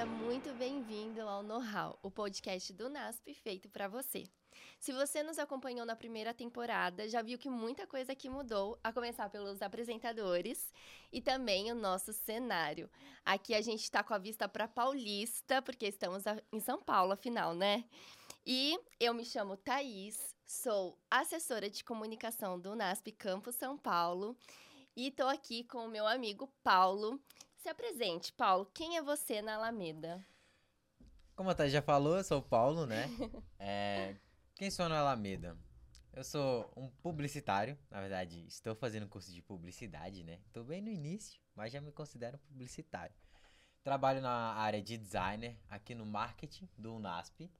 Seja muito bem-vindo ao Know-How, o podcast do NASP feito para você. Se você nos acompanhou na primeira temporada, já viu que muita coisa aqui mudou, a começar pelos apresentadores e também o nosso cenário. Aqui a gente está com a vista para Paulista, porque estamos em São Paulo, afinal, né? E eu me chamo Thaís, sou assessora de comunicação do NASP Campus São Paulo e estou aqui com o meu amigo Paulo. Se apresente, Paulo. Quem é você na Alameda? Como a Thaís já falou, eu sou o Paulo, né? É, quem sou na Alameda? Eu sou um publicitário, na verdade, estou fazendo curso de publicidade, né? Estou bem no início, mas já me considero publicitário. Trabalho na área de designer aqui no marketing do UNASP.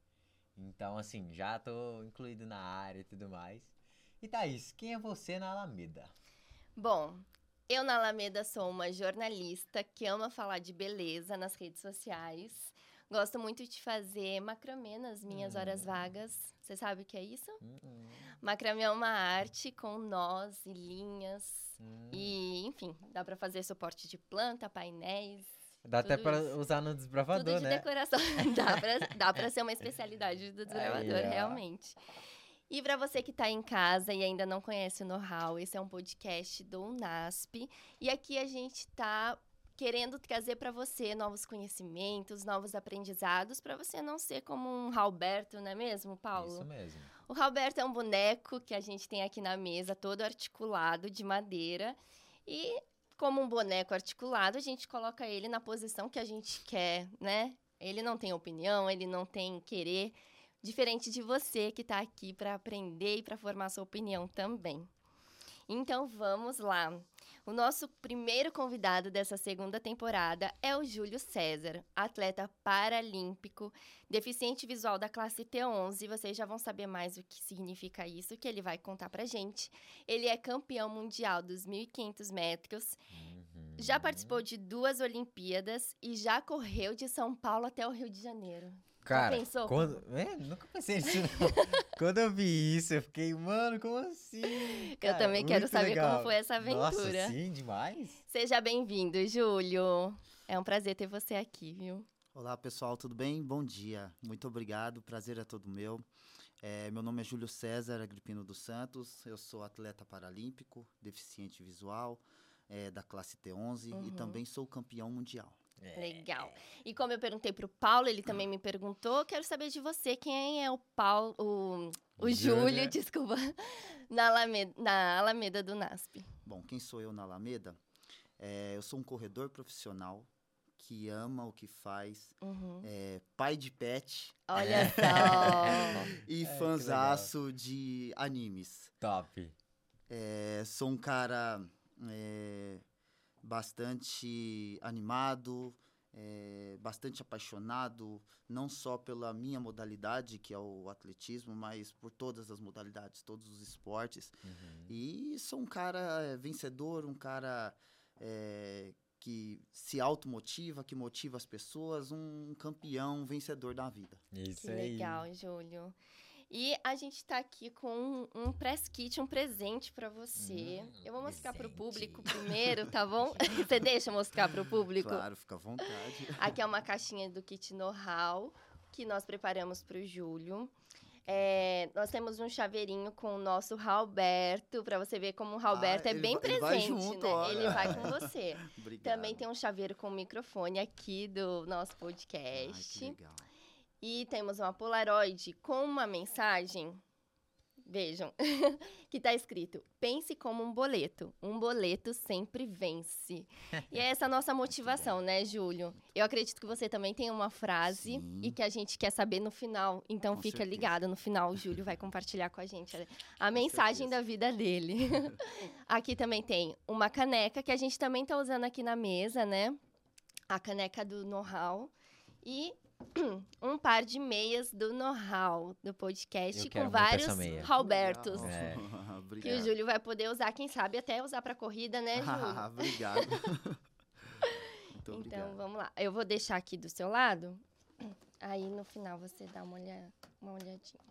Então, assim, já estou incluído na área e tudo mais. E Thaís, quem é você na Alameda? Bom, eu na Alameda sou uma jornalista que ama falar de beleza nas redes sociais. Gosto muito de fazer macramê nas minhas hum. horas vagas. Você sabe o que é isso? Hum. Macramê é uma arte com nós e linhas. Hum. E, enfim, dá para fazer suporte de planta, painéis. Dá até para usar no desbravador, tudo de né? decoração. dá para ser uma especialidade do desbravador, Aí, realmente. E para você que está em casa e ainda não conhece o Know-How, esse é um podcast do UNASP. E aqui a gente está querendo trazer para você novos conhecimentos, novos aprendizados, para você não ser como um Roberto, não é mesmo, Paulo? Isso mesmo. O Roberto é um boneco que a gente tem aqui na mesa, todo articulado de madeira. E como um boneco articulado, a gente coloca ele na posição que a gente quer, né? Ele não tem opinião, ele não tem querer diferente de você que está aqui para aprender e para formar sua opinião também. Então vamos lá. O nosso primeiro convidado dessa segunda temporada é o Júlio César, atleta paralímpico, deficiente visual da classe T11. Vocês já vão saber mais o que significa isso, que ele vai contar pra gente. Ele é campeão mundial dos 1.500 metros, uhum. já participou de duas Olimpíadas e já correu de São Paulo até o Rio de Janeiro. Cara, pensou? Quando... É, nunca pensei nisso. quando eu vi isso, eu fiquei, mano, como assim? Cara, eu também quero saber legal. como foi essa aventura. Nossa, sim, demais. Seja bem-vindo, Júlio. É um prazer ter você aqui, viu? Olá, pessoal, tudo bem? Bom dia. Muito obrigado, prazer é todo meu. É, meu nome é Júlio César Agripino dos Santos, eu sou atleta paralímpico, deficiente visual, é, da classe T11 uhum. e também sou campeão mundial. É. Legal. E como eu perguntei para o Paulo, ele também me perguntou, quero saber de você, quem é o Paulo, o, o Júlio, desculpa, na Alameda, na Alameda do NASP. Bom, quem sou eu na Alameda? É, eu sou um corredor profissional que ama o que faz, uhum. é, pai de pet. Olha só! e é, fanzaço de animes. Top. É, sou um cara é, bastante animado, é, bastante apaixonado, não só pela minha modalidade, que é o atletismo, mas por todas as modalidades, todos os esportes. Uhum. E sou um cara é, vencedor, um cara é, que se automotiva, que motiva as pessoas, um campeão, um vencedor da vida. Isso que aí. legal, Júlio. E a gente está aqui com um, um press kit, um presente para você. Hum, eu vou mostrar para o público primeiro, tá bom? você deixa mostrar para o público? Claro, fica à vontade. Aqui é uma caixinha do kit know-how que nós preparamos para o Júlio. É, nós temos um chaveirinho com o nosso Ralberto, para você ver como o Ralberto ah, é bem presente, vai junto, né? Ele vai com você. Também tem um chaveiro com microfone aqui do nosso podcast. Ai, que legal. E temos uma Polaroid com uma mensagem. Vejam, que está escrito: pense como um boleto. Um boleto sempre vence. e é essa a nossa motivação, né, Júlio? Eu acredito que você também tem uma frase Sim. e que a gente quer saber no final. Então com fica certeza. ligado, no final o Júlio vai compartilhar com a gente a, a mensagem certeza. da vida dele. aqui também tem uma caneca que a gente também está usando aqui na mesa, né? A caneca do know-how. E um par de meias do know-how do podcast com vários Robertos. É. que o Júlio vai poder usar, quem sabe até usar para corrida, né, Júlio? Ah, obrigado. então, obrigado. vamos lá. Eu vou deixar aqui do seu lado. Aí no final você dá uma, olha... uma olhadinha.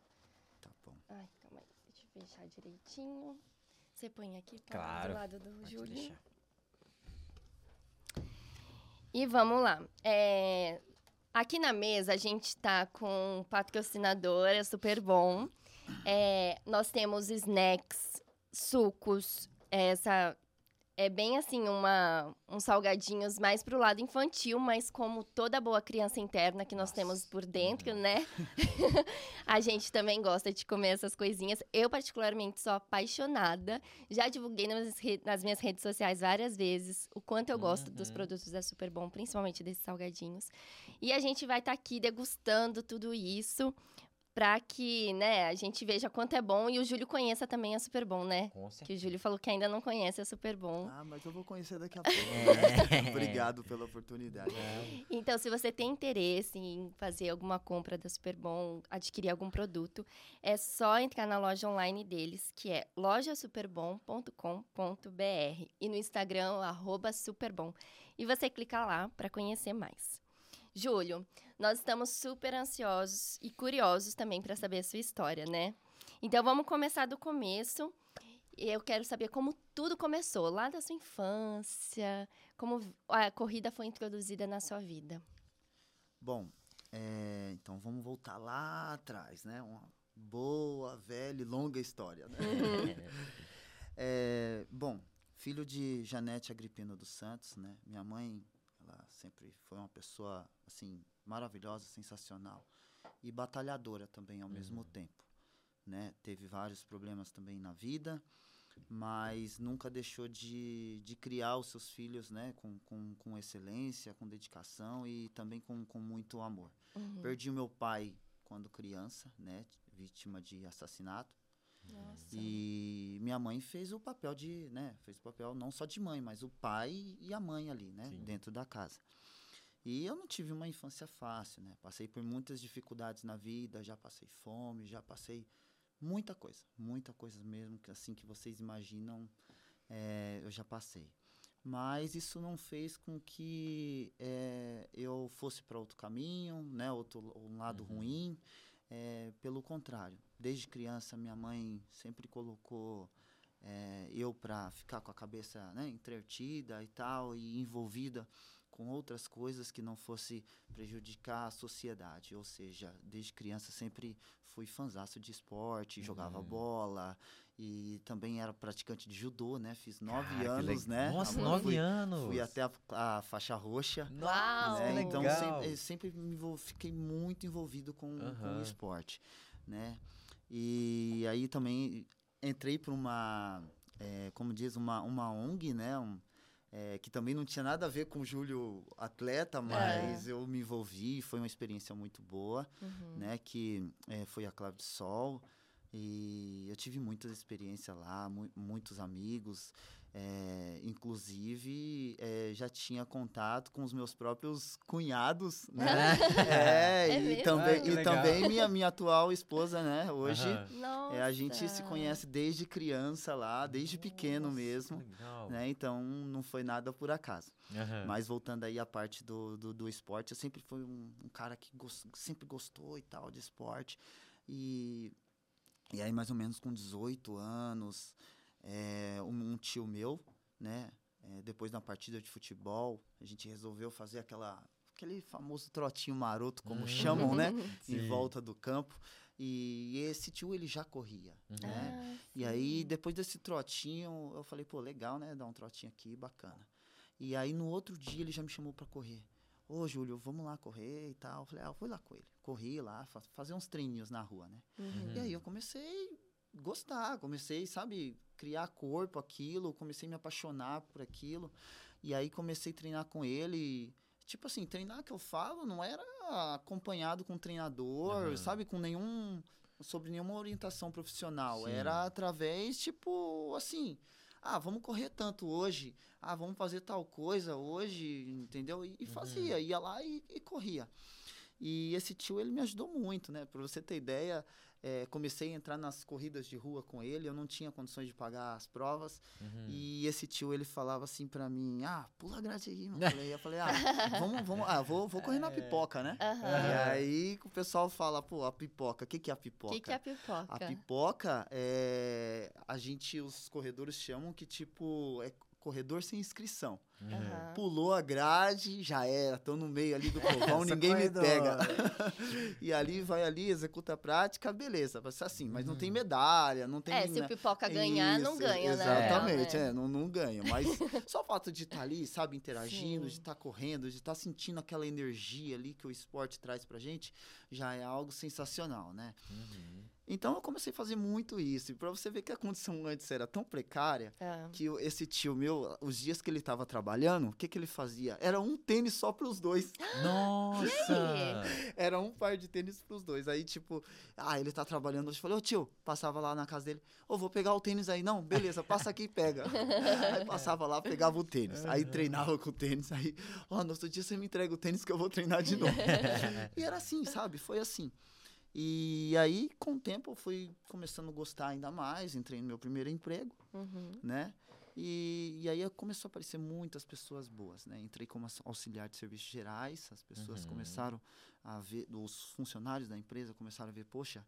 Tá bom. Ai, calma aí. Deixa eu fechar direitinho. Você põe aqui tá? claro. do lado do Pode Júlio. Deixar. E vamos lá. É, Aqui na mesa a gente tá com patrocinadora super bom. É, nós temos snacks, sucos, essa é bem assim uma uns salgadinhos mais pro lado infantil, mas como toda boa criança interna que nós Nossa. temos por dentro, né? a gente também gosta de comer essas coisinhas. Eu particularmente sou apaixonada. Já divulguei nas, nas minhas redes sociais várias vezes o quanto eu gosto dos Uhum. produtos da Super Bom, principalmente desses salgadinhos. E a gente vai estar aqui degustando tudo isso para que, né, a gente veja quanto é bom e o Júlio conheça também a Super Bom, né? Com Que o Júlio falou que ainda não conhece a Super Bom. Ah, mas eu vou conhecer daqui a pouco. É. Obrigado pela oportunidade. Então, se você tem interesse em fazer alguma compra da Super Bom, adquirir algum produto, é só entrar na loja online deles, que é lojasuperbom.com.br e no Instagram, arroba superbom. E você clica lá para conhecer mais. Júlio, nós estamos super ansiosos e curiosos também para saber a sua história, né? Então, vamos começar do começo. Eu quero saber como tudo começou, lá da sua infância, como a corrida foi introduzida na sua vida. Bom, é, então vamos voltar lá atrás, né? Uma boa, velha e longa história, né? É, bom, filho de Janete Agripino dos Santos, né? Minha mãe, ela sempre foi uma pessoa, assim, maravilhosa, sensacional. E batalhadora também ao mesmo tempo, né? Teve vários problemas também na vida, mas nunca deixou de, de criar os seus filhos, né? Com, com, com excelência, com dedicação e também com, com muito amor. Uhum. Perdi o meu pai quando criança, né? Vítima de assassinato. Nossa. E minha mãe fez o papel de, né? Fez o papel não só de mãe, mas o pai e a mãe ali, né? Sim. Dentro da casa. E eu não tive uma infância fácil, né? Passei por muitas dificuldades na vida, já passei fome, já passei muita coisa, muita coisa mesmo, que assim que vocês imaginam, é, eu já passei. Mas isso não fez com que é, eu fosse para outro caminho, né? Outro um lado Uhum. ruim. É, pelo contrário, desde criança minha mãe sempre colocou eu para ficar com a cabeça né, entretida e tal e envolvida com outras coisas que não fosse prejudicar a sociedade. Ou seja, desde criança sempre fui fanzaço de esporte, jogava Uhum. bola e também era praticante de judô, né? Fiz nove anos, né? Nossa, Fui- nove anos. Fui até a, a faixa roxa. Uau! né? Então sempre, sempre me envol- fiquei muito envolvido com, com o esporte, né? E aí também entrei para uma, é, como diz, uma, uma ONG, né? Um, é, que também não tinha nada a ver com o Júlio atleta, mas eu me envolvi, foi uma experiência muito boa, Uhum. né? Que é, foi a Clave de Sol e eu tive muitas experiências lá, mu- muitos amigos, é, inclusive é, já tinha contato com os meus próprios cunhados, né? é, É e mesmo? também, Ah, e também minha, minha atual esposa, né? Hoje é, a gente se conhece desde criança lá, desde pequeno Nossa, mesmo. legal. Né? Então não foi nada por acaso. Aham. Mas voltando aí à parte do, do, do esporte, eu sempre fui um, um cara que gos- sempre gostou e tal de esporte. E, e aí, mais ou menos com 18 anos, é, um, um tio meu, né? é, depois da partida de futebol, a gente resolveu fazer aquela, aquele famoso trotinho maroto, como Hum. chamam, né? Sim. em volta do campo. E esse tio, ele já corria, Uhum. né? Ah, E aí, depois desse trotinho, eu falei, pô, legal, né? Dar um trotinho aqui, bacana. E aí, no outro dia, ele já me chamou pra correr. Ô, Júlio, vamos lá correr e tal. Eu falei, ah, eu fui lá com ele. Corri lá, fa- fazer uns treininhos na rua, né? Uhum. E aí, eu comecei a gostar, comecei, sabe, criar corpo, aquilo. Comecei a me apaixonar por aquilo. E aí, comecei a treinar com ele. Tipo assim, treinar que eu falo não era acompanhado com um treinador, Aham. sabe, com nenhum sobre nenhuma orientação profissional. Sim. Era através, tipo, assim, ah, vamos correr tanto hoje, ah, vamos fazer tal coisa hoje, entendeu? E, e Uhum. fazia, ia lá e, e corria. E esse tio, ele me ajudou muito, né? Pra você ter ideia, é, comecei a entrar nas corridas de rua com ele, eu não tinha condições de pagar as provas, Uhum. e esse tio, ele falava assim pra mim, ah, pula a grade aí, mano. Eu falei- ah, vamos, vamos, ah, vou, vou correr na pipoca, né? Aham. E aí o pessoal fala, pô, a pipoca, o que, que é a O pipoca? que, que é a pipoca? A pipoca é. A gente, os corredores chamam que, tipo, é corredor sem inscrição. Uhum. Pulou a grade, já era, tô no meio ali do povão, ninguém me corredor. pega. e ali, vai ali, executa a prática, beleza, vai ser assim, mas não tem medalha, não tem... É, se o pipoca ganhar, não isso, ganha, né? Exatamente, Né? é, não, não ganha. Mas só o fato de estar ali, sabe, interagindo, Sim. de estar correndo, de estar sentindo aquela energia ali que o esporte traz pra gente, já é algo sensacional, né? Uhum. Então eu comecei a fazer muito isso. E pra você ver que a condição antes era tão precária, Ah. que esse tio meu, os dias que ele tava trabalhando, o que que ele fazia? Era um tênis só pros dois. Nossa! Era um par de tênis pros dois. Aí, tipo, ah, ele tá trabalhando hoje. Eu falei, ô tio, passava lá na casa dele. Ô, vou pegar o tênis aí. Não, beleza, passa aqui e pega. aí passava lá, pegava o tênis. Aí treinava com o tênis. Aí, ó, no outro dia você me entrega o tênis que eu vou treinar de novo. e era assim, sabe? Foi assim. E aí, com o tempo, eu fui começando a gostar ainda mais. Entrei no meu primeiro emprego Uhum. né? E, e aí começou a aparecer muitas pessoas boas, né? Entrei como aux- auxiliar de serviços gerais, as pessoas Uhum. começaram a ver, os funcionários da empresa começaram a ver, poxa,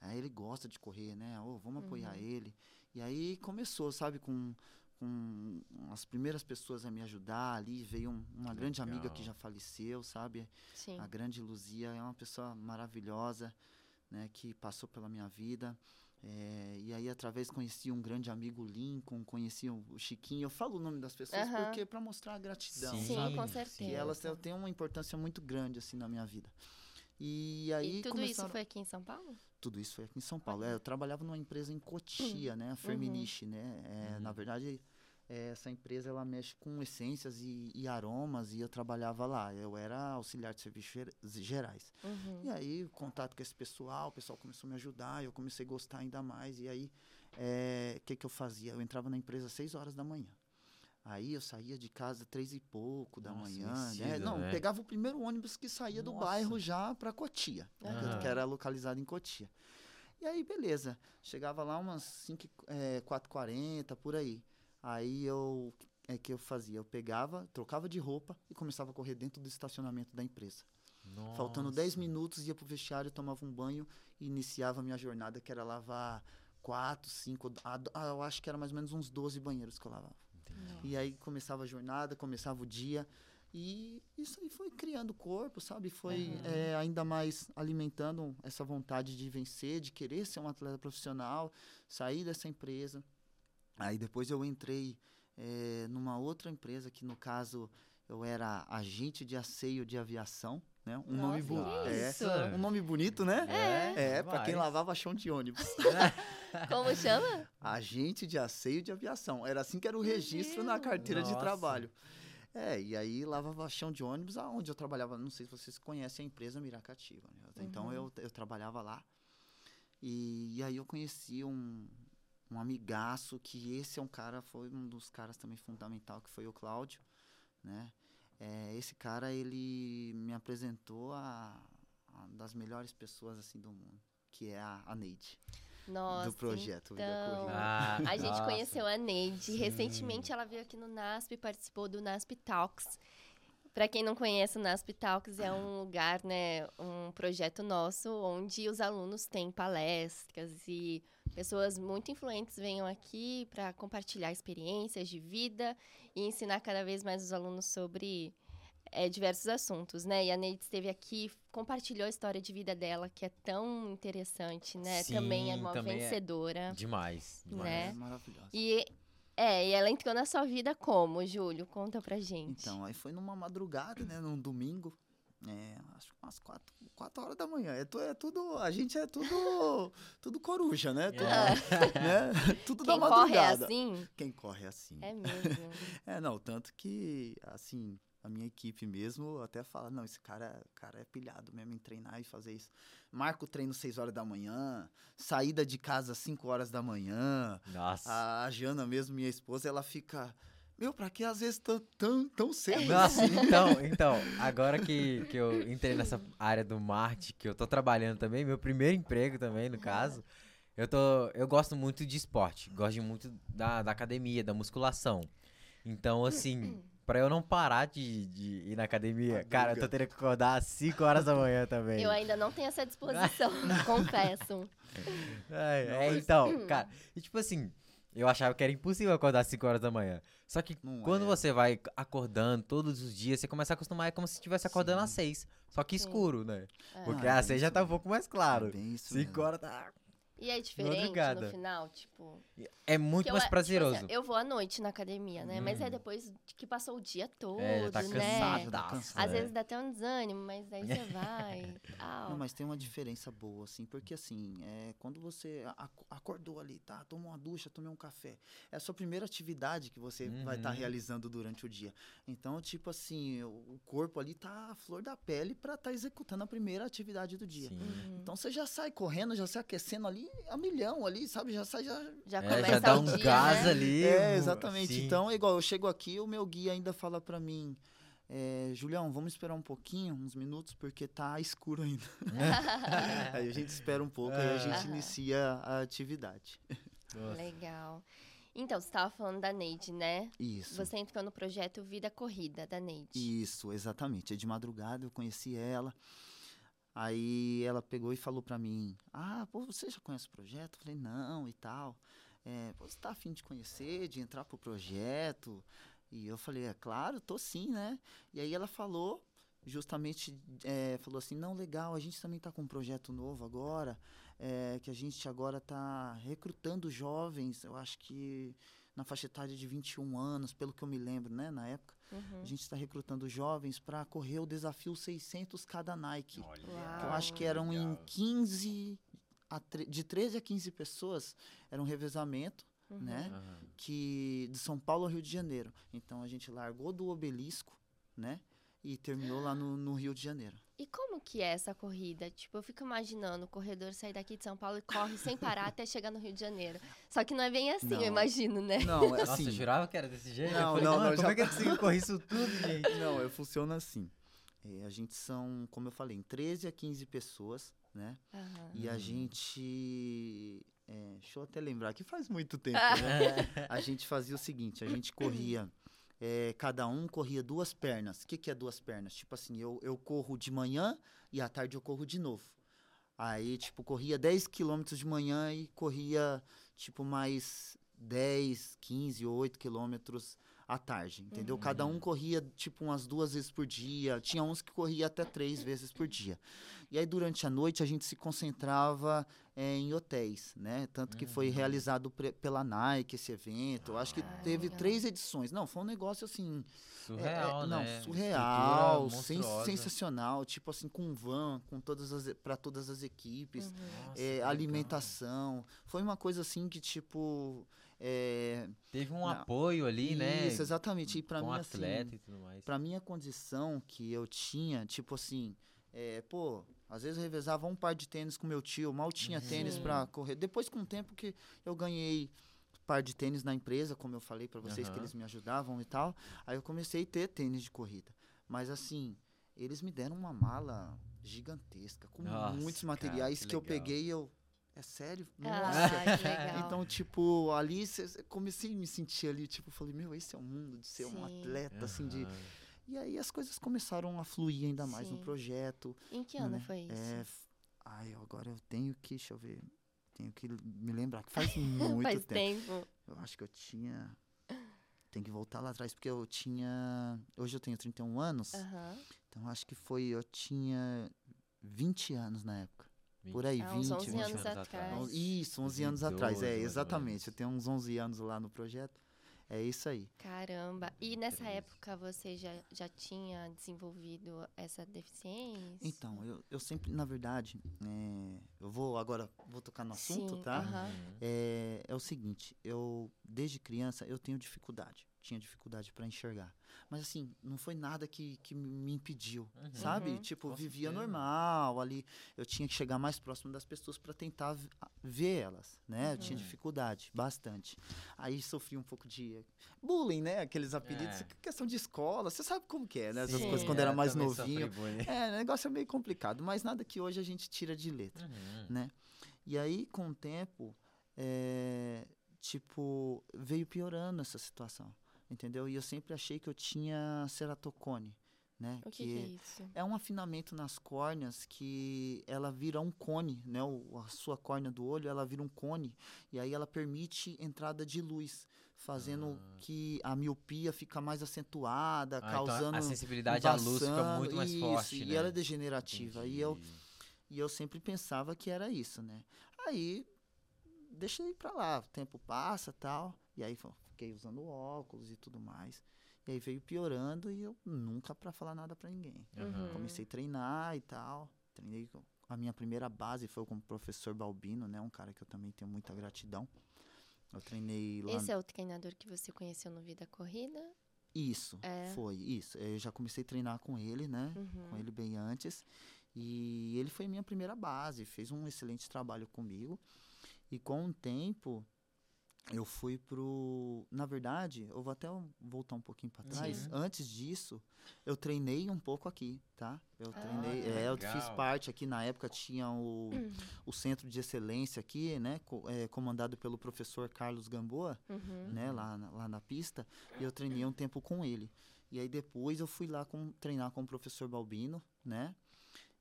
é, ele gosta de correr, né? Ô, vamos apoiar ele. E aí começou, sabe, com, com as primeiras pessoas a me ajudar ali, veio um- uma grande amiga que Legal. já faleceu, sabe? Sim. A grande Luzia é uma pessoa maravilhosa, né, que passou pela minha vida. É, e aí, através, conheci um grande amigo Lincoln, conheci o Chiquinho. Eu falo o nome das pessoas Aham. porque para mostrar a gratidão, Sim, sabe? com certeza. E elas têm- têm uma importância muito grande, assim, na minha vida. E aí, E tudo começaram... isso foi aqui em São Paulo? Tudo isso foi aqui em São Paulo. É, eu trabalhava numa empresa em Cotia, né? A Ferminiche, né? É, Na Uhum. verdade, é, essa empresa ela mexe com essências e, e aromas e eu trabalhava lá. Eu era auxiliar de serviços ger- gerais. Uhum. E aí, o contato com esse pessoal, o pessoal começou a me ajudar, eu comecei a gostar ainda mais. E aí, é, o que, que eu fazia? Eu entrava na empresa às 6 horas da manhã. Aí eu saía de casa três e pouco da Nossa, manhã. né? Não, né? pegava o primeiro ônibus que saía do Nossa. bairro já para Cotia, que- era localizado em Cotia. E aí, beleza. Chegava lá umas 5, é, 4h40, por aí. Aí eu, é que eu fazia? Eu pegava, trocava de roupa e começava a correr dentro do estacionamento da empresa. Faltando 10 Nossa. minutos, ia pro vestiário, tomava um banho e iniciava a minha jornada, que era lavar 4, 5, ah, eu acho que era mais ou menos uns 12 banheiros que eu lavava. E aí começava a jornada, começava o dia. E isso aí foi criando o corpo, sabe? Foi Uhum. é, ainda mais alimentando essa vontade de vencer, de querer ser um atleta profissional, sair dessa empresa. Aí depois eu entrei é, numa outra empresa, que no caso eu era agente de asseio de aviação, né? Um nome Nossa, bonito. que É, um nome bonito, né? É, É, pra quem lavava chão de ônibus. Como chama? Agente de asseio de aviação. Era assim que era o registro na carteira de Nossa. trabalho. É, e aí lavava chão de ônibus aonde eu trabalhava. Não sei se vocês conhecem a empresa Miracativa. né? Então Uhum. eu, eu trabalhava lá. E, e aí eu conheci um, um amigaço que esse é um cara, foi um dos caras também fundamental, que foi o Cláudio, né? É, esse cara, ele me apresentou a, a das melhores pessoas, assim, do mundo, que é a, a Neide, Nossa. do projeto então. Corrida. Ah, A gente nossa. conheceu a Neide. Sim. Recentemente ela veio aqui no NASP e participou do NASP Talks. Para quem não conhece, o NASP Talks é um lugar, né, um projeto nosso onde os alunos têm palestras e pessoas muito influentes venham aqui para compartilhar experiências de vida e ensinar cada vez mais os alunos sobre é, diversos assuntos, né? E a Neide esteve aqui, compartilhou a história de vida dela, que é tão interessante, né? também é Sim, uma também é- vencedora. Demais, demais. Né? É maravilhosa. E é, e ela entrou na sua vida como, Júlio? Conta pra gente. Então, aí foi numa madrugada, né? Num domingo. É, acho que umas quatro, quatro horas da manhã. É, tu- é tudo. A gente é tudo. tudo coruja, né? Tudo, né? tudo Quem da corre madrugada. assim, Quem corre é assim. é mesmo. É, não, tanto que, assim, a minha equipe mesmo até fala, não, esse cara, cara é pilhado mesmo em treinar e fazer isso. Marca o treino 6 horas da manhã, saída de casa 5 horas da manhã. Nossa. A Jana mesmo, minha esposa, ela fica, meu, pra que às vezes tão, tão, tão cedo? Nossa, então, então, agora que, que eu entrei nessa área do marketing, que eu tô trabalhando também, meu primeiro emprego também, no caso, eu tô, eu gosto muito de esporte, gosto muito da, da academia, da musculação. Então, assim, pra eu não parar de, de ir na academia, cara, eu tô tendo que acordar às 5 horas da manhã também. Eu ainda não tenho essa disposição, confesso. É, é, então, cara, e tipo assim, Eu achava que era impossível acordar às 5 horas da manhã. Só que Não quando é. você vai acordando todos os dias, você começa a acostumar, é como se estivesse acordando às Sim. 6. Só que Sim. escuro, né? É. Porque Ah, é às bem 6 já tá um pouco mais É claro. bem isso 5 mesmo. horas tá. E é diferente no final, tipo. É muito eu mais é- tipo prazeroso. assim, eu vou à noite na academia, né? Mas é Hum. depois que passou o dia todo, É, tá né? cansado. Tá tá cansado. Às é. vezes dá até um desânimo, mas daí você vai. Não, mas tem uma diferença boa, assim, porque assim, é, quando você ac- acordou ali, tá? Tomou uma ducha, tomou um café. É a sua primeira atividade que você vai estar Uhum. realizando durante o dia. Então, tipo assim, o corpo ali tá à flor da pele pra estar executando a primeira atividade do dia. Uhum. Então você já sai correndo, já sai aquecendo ali a milhão ali, sabe? Já sai já. já É, começa já dá um dia, gás né? ali. É, exatamente. sim. Então, é igual, eu chego aqui, o meu guia ainda fala pra mim. É, Julião, vamos esperar um pouquinho, uns minutos, porque tá escuro ainda. aí a gente espera um pouco, aí a gente Aham. inicia a atividade. Nossa. Legal. Então, você estava falando da Neide, né? Isso. Você entrou no projeto Vida Corrida da Neide. Isso, exatamente. É de madrugada, eu conheci ela. Aí ela pegou e falou pra mim: Ah, pô, você já conhece o projeto? Eu falei: Não, e tal. É, você tá afim de conhecer, de entrar pro projeto? E eu falei: É claro, tô sim, né? E aí ela falou, justamente, é, falou assim: Não, legal, a gente também tá com um projeto novo agora, é, que a gente agora tá recrutando jovens, eu acho que na faixa etária de 21 anos, pelo que eu me lembro, né, na época. Uhum. A gente está recrutando jovens para correr o desafio 600K da Nike. Olha, Que eu acho que eram em legal. 15, a tre- de 13 a 15 pessoas, era um revezamento, Uhum. né? Aham. Que de São Paulo ao Rio de Janeiro. Então a gente largou do obelisco, né? E terminou lá no, no Rio de Janeiro. E como que é essa corrida? Tipo, eu fico imaginando o corredor sair daqui de São Paulo e corre sem parar até chegar no Rio de Janeiro. Só que não é bem assim, eu Não. imagino, né? Não, é Nossa, assim. eu jurava que era desse jeito. Não, eu falei, não, não, como já é que eu consigo correr isso tudo, gente? Não, eu funciona assim. É, a gente são, como eu falei, em 13 a 15 pessoas, né? Aham. E a Uhum. gente. é, deixa eu até lembrar que faz muito tempo, né? A gente fazia o seguinte: a gente corria. É, cada um corria duas pernas. O que, que é duas pernas? Tipo assim, eu, eu corro de manhã e à tarde eu corro de novo. Aí, tipo, corria 10 quilômetros de manhã e corria, tipo, mais 10, 15 ou 8 quilômetros à tarde, entendeu? Cada um corria, tipo, umas duas vezes por dia. Tinha uns que corria até três vezes por dia. E aí, durante a noite, a gente se concentrava eh, em hotéis, né? Tanto que foi Uhum. realizado pela Nike esse evento. Eu acho que Ah, teve legal. três edições. Não, foi um negócio assim. é, é, Surreal, não, né? surreal, monstruosa. sensacional. Tipo assim, com van, com todas as para todas as equipes, Uhum. Nossa, é, que alimentação. Foi uma coisa assim que, tipo. é, legal. Teve um Não. apoio ali, né? Isso, exatamente. E pra com mim, atleta assim, e tudo mais. pra minha condição que eu tinha, tipo assim, é, pô, às vezes eu revezava um par de tênis com meu tio, mal tinha tênis Sim. pra correr. Depois, com o tempo que eu ganhei par de tênis na empresa, como eu falei pra vocês que Aham. eles me ajudavam e tal, aí eu comecei a ter tênis de corrida. Mas assim, eles me deram uma mala gigantesca, com Nossa, muitos cara, materiais que que, eu peguei e eu. É sério? Ah, Nossa. que legal. Então, tipo, ali comecei a me sentir ali, tipo, falei, meu, esse é o mundo de ser um Sim. atleta, assim, de. E aí as coisas começaram a fluir ainda mais no Sim. projeto. em que ano né? foi isso? É, ai, agora eu tenho que, deixa eu ver, tenho que me lembrar que faz muito Faz tempo. tempo. Eu acho que eu tinha. Tem que voltar lá atrás, porque eu tinha. Hoje eu tenho 31 anos, Aham. então acho que foi. Eu tinha 20 anos na época. Por aí, Ah, uns 20, 11 20 anos atrás. On- Isso, 11 anos 2012, atrás, é, exatamente. Eu tenho uns 11 anos lá no projeto. É isso aí. Caramba. E nessa época você já, já tinha desenvolvido essa deficiência? Então, eu, eu sempre, na verdade, é, eu vou agora, vou tocar no assunto, Sim, tá? aham. Uhum. É, é o seguinte, eu, desde criança, eu tenho dificuldade. Tinha dificuldade para enxergar. Mas assim, não foi nada que, que me impediu, Uhum. sabe? Uhum. Tipo, Com vivia normal ali. Eu tinha que chegar mais próximo das pessoas para tentar ver elas, né? Eu tinha Uhum. dificuldade, bastante. Aí sofri um pouco de bullying, né? Aqueles apelidos, É. questão de escola. Você sabe como que é, né? Essas Sim. coisas quando É, era eu mais novinho. É, o negócio é meio complicado, mas nada que hoje a gente tira de letra Uhum. né? E aí, com o tempo, é, tipo, veio piorando essa situação, entendeu? E eu sempre achei que eu tinha ceratocone, né? O que, que é isso? é um afinamento nas córneas que ela vira um cone, né? O, a sua córnea do olho, ela vira um cone e aí ela permite entrada de luz, fazendo Ah. que a miopia fica mais acentuada, Ah, então causando a sensibilidade à luz fica muito mais isso, forte, e né? ela é degenerativa. E eu e eu sempre pensava que era isso, né? Aí deixei pra lá, o tempo passa, tal, e aí fiquei usando óculos e tudo mais. E aí veio piorando e eu nunca pra falar nada pra ninguém. Uhum. Comecei a treinar e tal. Treinei a minha primeira base foi com o professor Balbino, né? Um cara que eu também tenho muita gratidão. Eu treinei lá. Esse é o treinador que você conheceu no Vida Corrida? Isso, É. foi, isso. Eu já comecei a treinar com ele, né? Uhum. Com ele bem antes. E ele foi minha primeira base, fez um excelente trabalho comigo. E com o tempo, eu fui pro. Na verdade, eu vou até voltar um pouquinho para trás. Sim. Antes disso, eu treinei um pouco aqui, tá? Eu Ah, treinei. é, eu fiz parte aqui, na época tinha o, o centro de excelência aqui, né? co- é, comandado pelo professor Carlos Gamboa Uhum. né, lá, na- lá na pista, e eu treinei um tempo com ele. E aí depois eu fui lá com, treinar com o professor Balbino, né?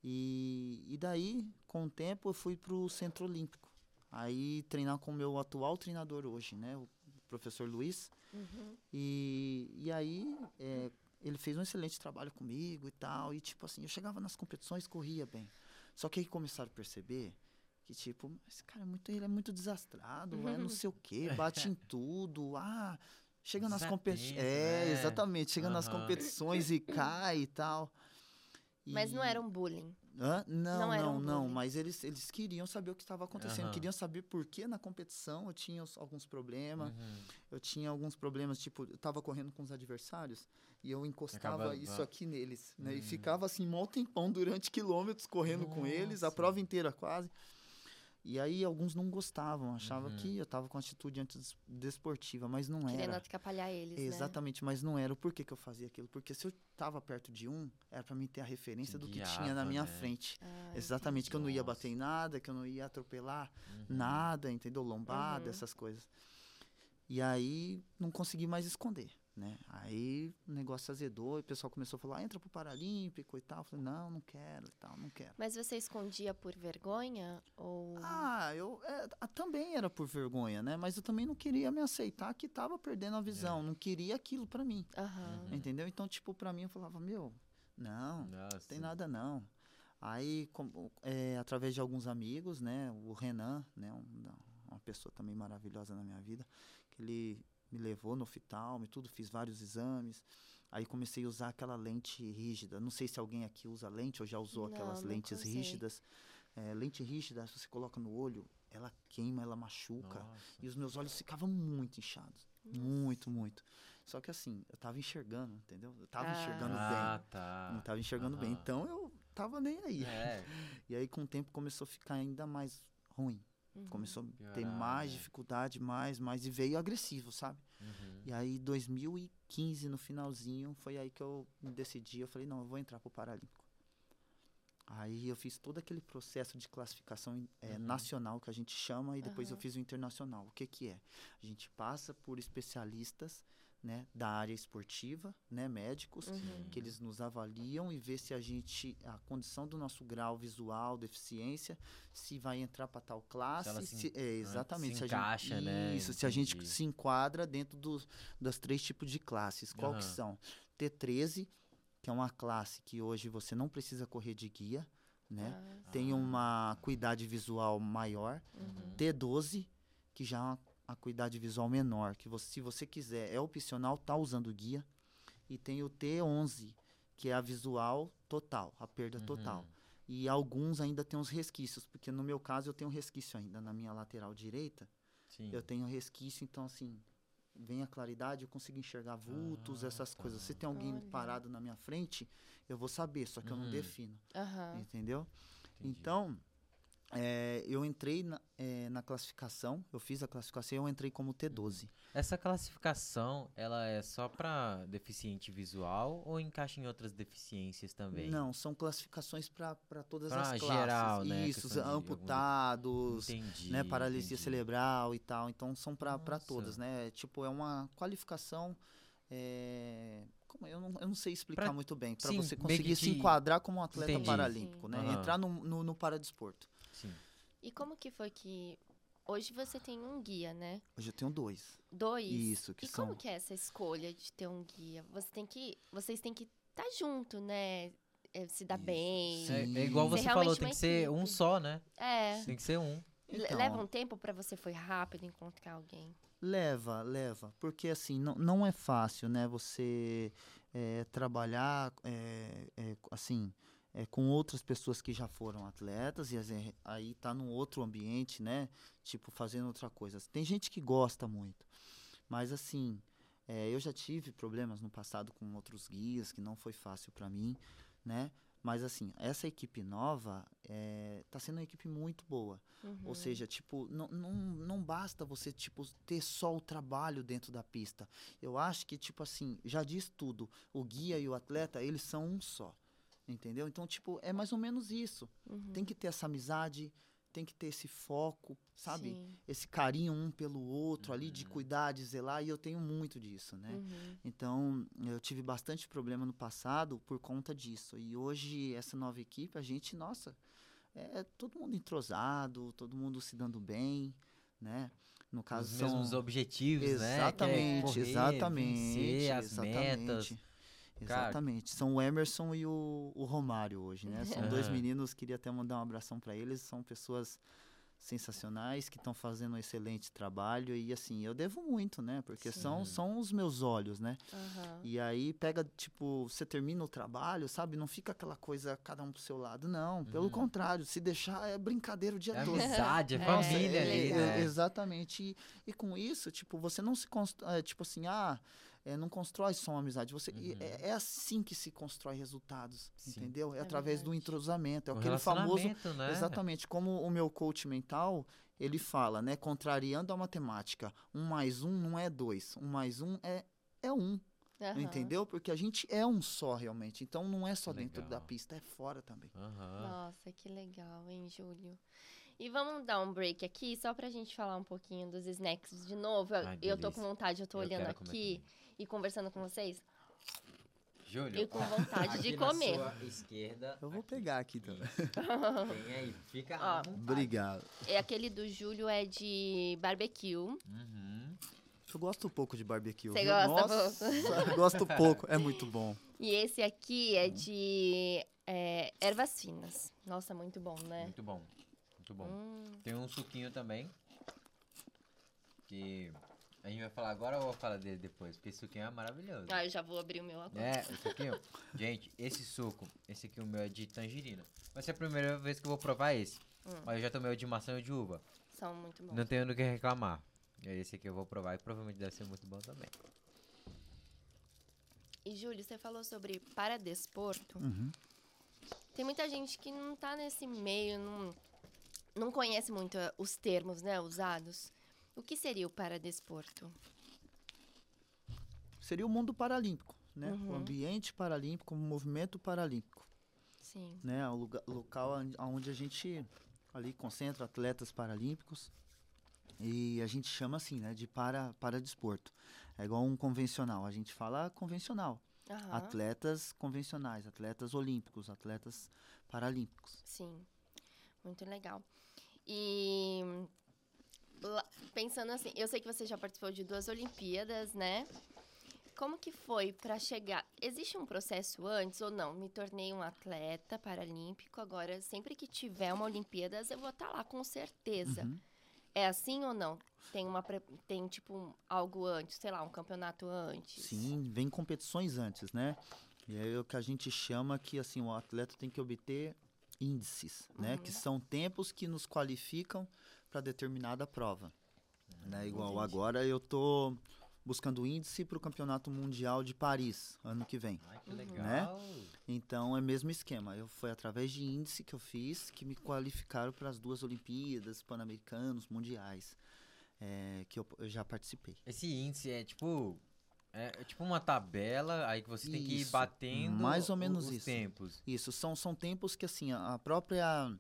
E, e daí, com o tempo, eu fui pro Centro Olímpico. Aí treinar com o meu atual treinador hoje, né? O professor Luiz. Uhum. E, e aí é, ele fez um excelente trabalho comigo e tal. E tipo assim, eu chegava nas competições, corria bem. Só que aí começaram a perceber que, tipo, esse cara é muito, ele é muito desastrado, é não sei o quê, bate em tudo. Ah, chega nas competições. É, né? exatamente, chega nas Aham. competições e cai e tal. Mas não E- era um bullying. Hã? Não, Não não, não, mas eles, eles queriam saber o que estava acontecendo, Aham. queriam saber por que na competição eu tinha alguns problemas, Uhum. eu tinha alguns problemas, tipo, eu tava correndo com os adversários e eu encostava Acaba- isso va- aqui neles, né? E Hum. ficava assim, mó tempão durante quilômetros correndo com eles, a Nossa. prova inteira quase. E aí alguns não gostavam, achavam Uhum. que eu tava com atitude antidesportiva, mas não Querendo era. atrapalhar eles, né? Exatamente, mas não era. O porquê que eu fazia aquilo? Porque se eu tava perto de um, era pra mim ter a referência do que tinha na minha né? frente. Ah, Exatamente, que eu não ia bater em nada, que eu não ia atropelar Uhum. nada, entendeu? Lombada, Uhum. essas coisas. E aí não consegui mais esconder, né? Aí o negócio azedou e o pessoal começou a falar, "Ah, entra pro Paralímpico e tal. Eu falei, não, não quero e tal, não quero. Mas você escondia por vergonha? Ou. Ah, eu é, a- também era por vergonha, né? Mas eu também não queria me aceitar que tava perdendo a visão, não queria aquilo pra mim. Uhum. entendeu? Então, tipo, pra mim eu falava, meu, não, Nossa. Não tem nada não. Aí, como, é, através de alguns amigos, né, o Renan, né, um uma pessoa também maravilhosa na minha vida, que ele me levou no oftalmo e tudo, fiz vários exames. Aí comecei a usar aquela lente rígida. Não sei se alguém aqui usa lente ou já usou Não, aquelas lentes usei. rígidas. É, lente rígida, se você coloca no olho, ela queima, ela machuca. Nossa. E os meus olhos ficavam muito inchados. Muito, muito. Só que assim, eu tava enxergando, entendeu? Eu tava Ah. enxergando bem. Ah, tá. Não tava enxergando bem. Então eu tava nem aí. É, E aí com o tempo começou a ficar ainda mais ruim. Uhum. Começou a ter mais né? dificuldade, mais, mais. E veio agressivo, sabe? uhum. E aí 2015, no finalzinho, foi aí que eu me decidi. Eu falei, não, eu vou entrar pro Paralímpico. Aí eu fiz todo aquele processo de classificação eh, Uhum. nacional que a gente chama e depois eu fiz o internacional. O que que é? A gente passa por especialistas, né, da área esportiva, né, médicos, Uhum. que eles nos avaliam e vê se a gente a condição do nosso grau visual, deficiência, se vai entrar para tal classe, se, se é, exatamente, se se a encaixa, gente, né? Isso, se a gente se enquadra dentro dos das três tipos de classes. Qual que Aham. são? T13, que é uma classe que hoje você não precisa correr de guia, né? Ah, Tem uma acuidade visual maior. uhum. T12, que já é uma acuidade visual menor, que você, se você quiser, é opcional, tá usando guia. E tem o T11, que é a visual total, a perda total. Uhum. E alguns ainda tem uns resquícios, porque no meu caso eu tenho um resquício ainda na minha lateral direita. Sim. Eu tenho resquício, então assim, vem a claridade, eu consigo enxergar vultos, Ah, essas tá. coisas. Se tem alguém Olha. parado na minha frente, eu vou saber, só que eu não Uhum. defino, Aham. entendeu? Entendi. Então, é, eu entrei na, é, na classificação, eu fiz a classificação e eu entrei como T12. Essa classificação, ela é só pra deficiente visual ou encaixa em outras deficiências também? Não, são classificações para todas Pra as classes. geral, né, Isso, de algum- amputados, Entendi. né, paralisia entendi. cerebral e tal. Então são para todas, né? Tipo, é uma qualificação é, eu não, eu não sei explicar Pra- muito bem, para você conseguir se enquadrar como um atleta Entendi. paralímpico, né? Aham. Entrar no, no, no paradesporto. Sim. E como que foi que. Hoje você tem um guia, né? Hoje eu tenho dois. Dois. Isso, que e são. como que é essa escolha de ter um guia? Você tem que. Vocês têm que estar junto, né? É, se dar Isso, bem. sim. É, é igual você falou, tem que ser um só, né? É. Tem que ser um. Então. Leva um tempo pra você foi rápido encontrar alguém. Leva, leva. Porque assim, não, não é fácil, né? Você é, trabalhar é, é, assim, é, com outras pessoas que já foram atletas e aí tá num outro ambiente, né? Tipo, fazendo outra coisa. Tem gente que gosta muito. Mas assim, é, eu já tive problemas no passado com outros guias, que não foi fácil para mim, né? Mas assim, essa equipe nova é, tá sendo uma equipe muito boa. Uhum. Ou seja, tipo, não, não, não basta você, tipo, ter só o trabalho dentro da pista. Eu acho que, tipo assim, já diz tudo. O guia e o atleta, eles são um só. Entendeu? Então, tipo, é mais ou menos isso. Uhum. Tem que ter essa amizade, tem que ter esse foco, sabe? Sim. Esse carinho um pelo outro ali, de Uhum. cuidar, de zelar. E eu tenho muito disso, né? Uhum. Então, eu tive bastante problema no passado por conta disso. E hoje, essa nova equipe, a gente, nossa, é todo mundo entrosado, todo mundo se dando bem, né? No caso, Os são... mesmos objetivos, né? Que é Exatamente, correr, exatamente. vencer as exatamente. Cara-. São o Emerson e o, o Romário hoje, né? São dois Aham. meninos, queria até mandar um abração para eles. São pessoas sensacionais que estão fazendo um excelente trabalho e assim, eu devo muito, né? Porque são, Sim. são os meus olhos, né? Aham. E aí pega, tipo, você termina o trabalho, sabe? Não fica aquela coisa, cada um pro seu lado. Não, pelo Uhum. contrário, se deixar é brincadeira o dia É todo. amizade, é É, família é, ali, É, né? Exatamente. E, e com isso, tipo, você não se constrói, tipo assim, ah, é, não constrói só uma amizade. Você, Uhum. é, é assim que se constrói resultados, Sim. entendeu? É, É através do verdade. entrosamento. É O aquele famoso. né? Exatamente. Como o meu coach mental, ele fala, né? Contrariando a matemática. Um mais um não é dois. Um mais um é, é um. Aham. Entendeu? Porque a gente é um só realmente. Então não é só dentro da Legal. pista, é fora também. Aham. Nossa, que legal, hein, Júlio? E vamos dar um break aqui, só pra gente falar um pouquinho dos snacks de novo. Eu, Ai, eu tô com vontade, eu tô Eu olhando aqui e conversando com vocês. Júlio, E com vontade de na comer. sua esquerda. Eu vou aqui. pegar aqui também. Tem aí, fica Ó. Obrigado. É aquele do Júlio é de barbecue. Uhum. Eu gosto pouco de barbecue. Você gosta Nossa, gosto pouco. É muito bom. E esse aqui é de é, ervas finas. Nossa, muito bom, né? Muito bom. Muito bom. Hum, Tem um suquinho também. Que a gente vai falar agora ou eu vou falar dele depois? Porque esse suquinho é maravilhoso. Ah, eu já vou abrir o meu agora. É, o suquinho. Gente, esse suco, esse aqui o meu é de tangerina. Vai ser a primeira vez que eu vou provar esse. Hum. Mas eu já tomei o de maçã e o de uva. São muito bons. Não tenho do que reclamar. E esse aqui eu vou provar e provavelmente deve ser muito bom também. E, Júlio, você falou sobre paradesporto. Uhum. Tem muita gente que não tá nesse meio, não, não conhece muito eh, os termos, né, usados. O que seria o paradesporto? Seria o mundo paralímpico, né? O Uhum. ambiente paralímpico, o movimento paralímpico, Sim. né? O lugar, local onde- a gente ali concentra atletas paralímpicos e a gente chama assim, né? De para, para desporto. É igual um convencional. A gente fala convencional. Aham. Atletas convencionais, atletas olímpicos, atletas paralímpicos. Sim. Muito legal. E pensando assim, eu sei que você já participou de duas Olimpíadas, né? Como que foi para chegar? Existe um processo antes ou não? Me tornei um atleta paralímpico, agora sempre que tiver uma Olimpíadas eu vou estar lá com certeza. Uhum. É assim ou não? Tem uma tem tipo algo antes, sei lá, um campeonato antes. Sim, vem competições antes, né? E é o que a gente chama que assim o atleta tem que obter índices, né? Uhum. Que são tempos que nos qualificam para determinada prova. Né? Igual Entendi. agora eu tô buscando índice para o Campeonato Mundial de Paris ano que vem. Ai, que Uhum. legal. Então é o mesmo esquema. Eu foi através de índice que eu fiz que me qualificaram para as duas Olimpíadas, Pan-Americanos, Mundiais, é, que eu, eu já participei. Esse índice é tipo. É, é tipo uma tabela, aí que você tem que ir batendo mais ou menos os isso. tempos. Isso, são, são tempos que assim, a própria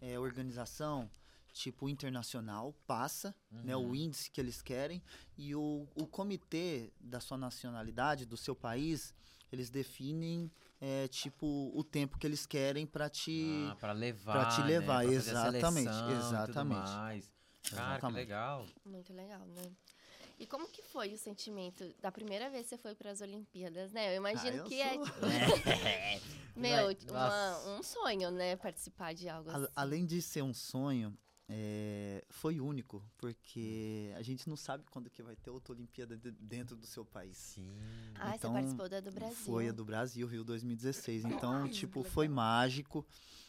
é, organização, tipo internacional, passa, né, Uhum. o índice que eles querem, e o, o comitê da sua nacionalidade, do seu país, eles definem, é, tipo, o tempo que eles querem pra te... Ah, pra levar. pra te né? levar, Pra fazer a exatamente, seleção tudo exatamente. mais. Cara, que Exatamente. legal. Muito legal, né? E como que foi o sentimento da primeira vez que você foi para as Olimpíadas, né? Eu imagino Ah, eu que é, sou- tipo, É. meu, Vai- uma- um sonho, né? Participar de algo A- assim. Além de ser um sonho, é, foi único, porque a gente não sabe quando que vai ter outra Olimpíada de- dentro do seu país. Sim. Ah, então, você participou da do Brasil. Foi a do Brasil, Rio 2016. Então, Ai, tipo, foi mágico.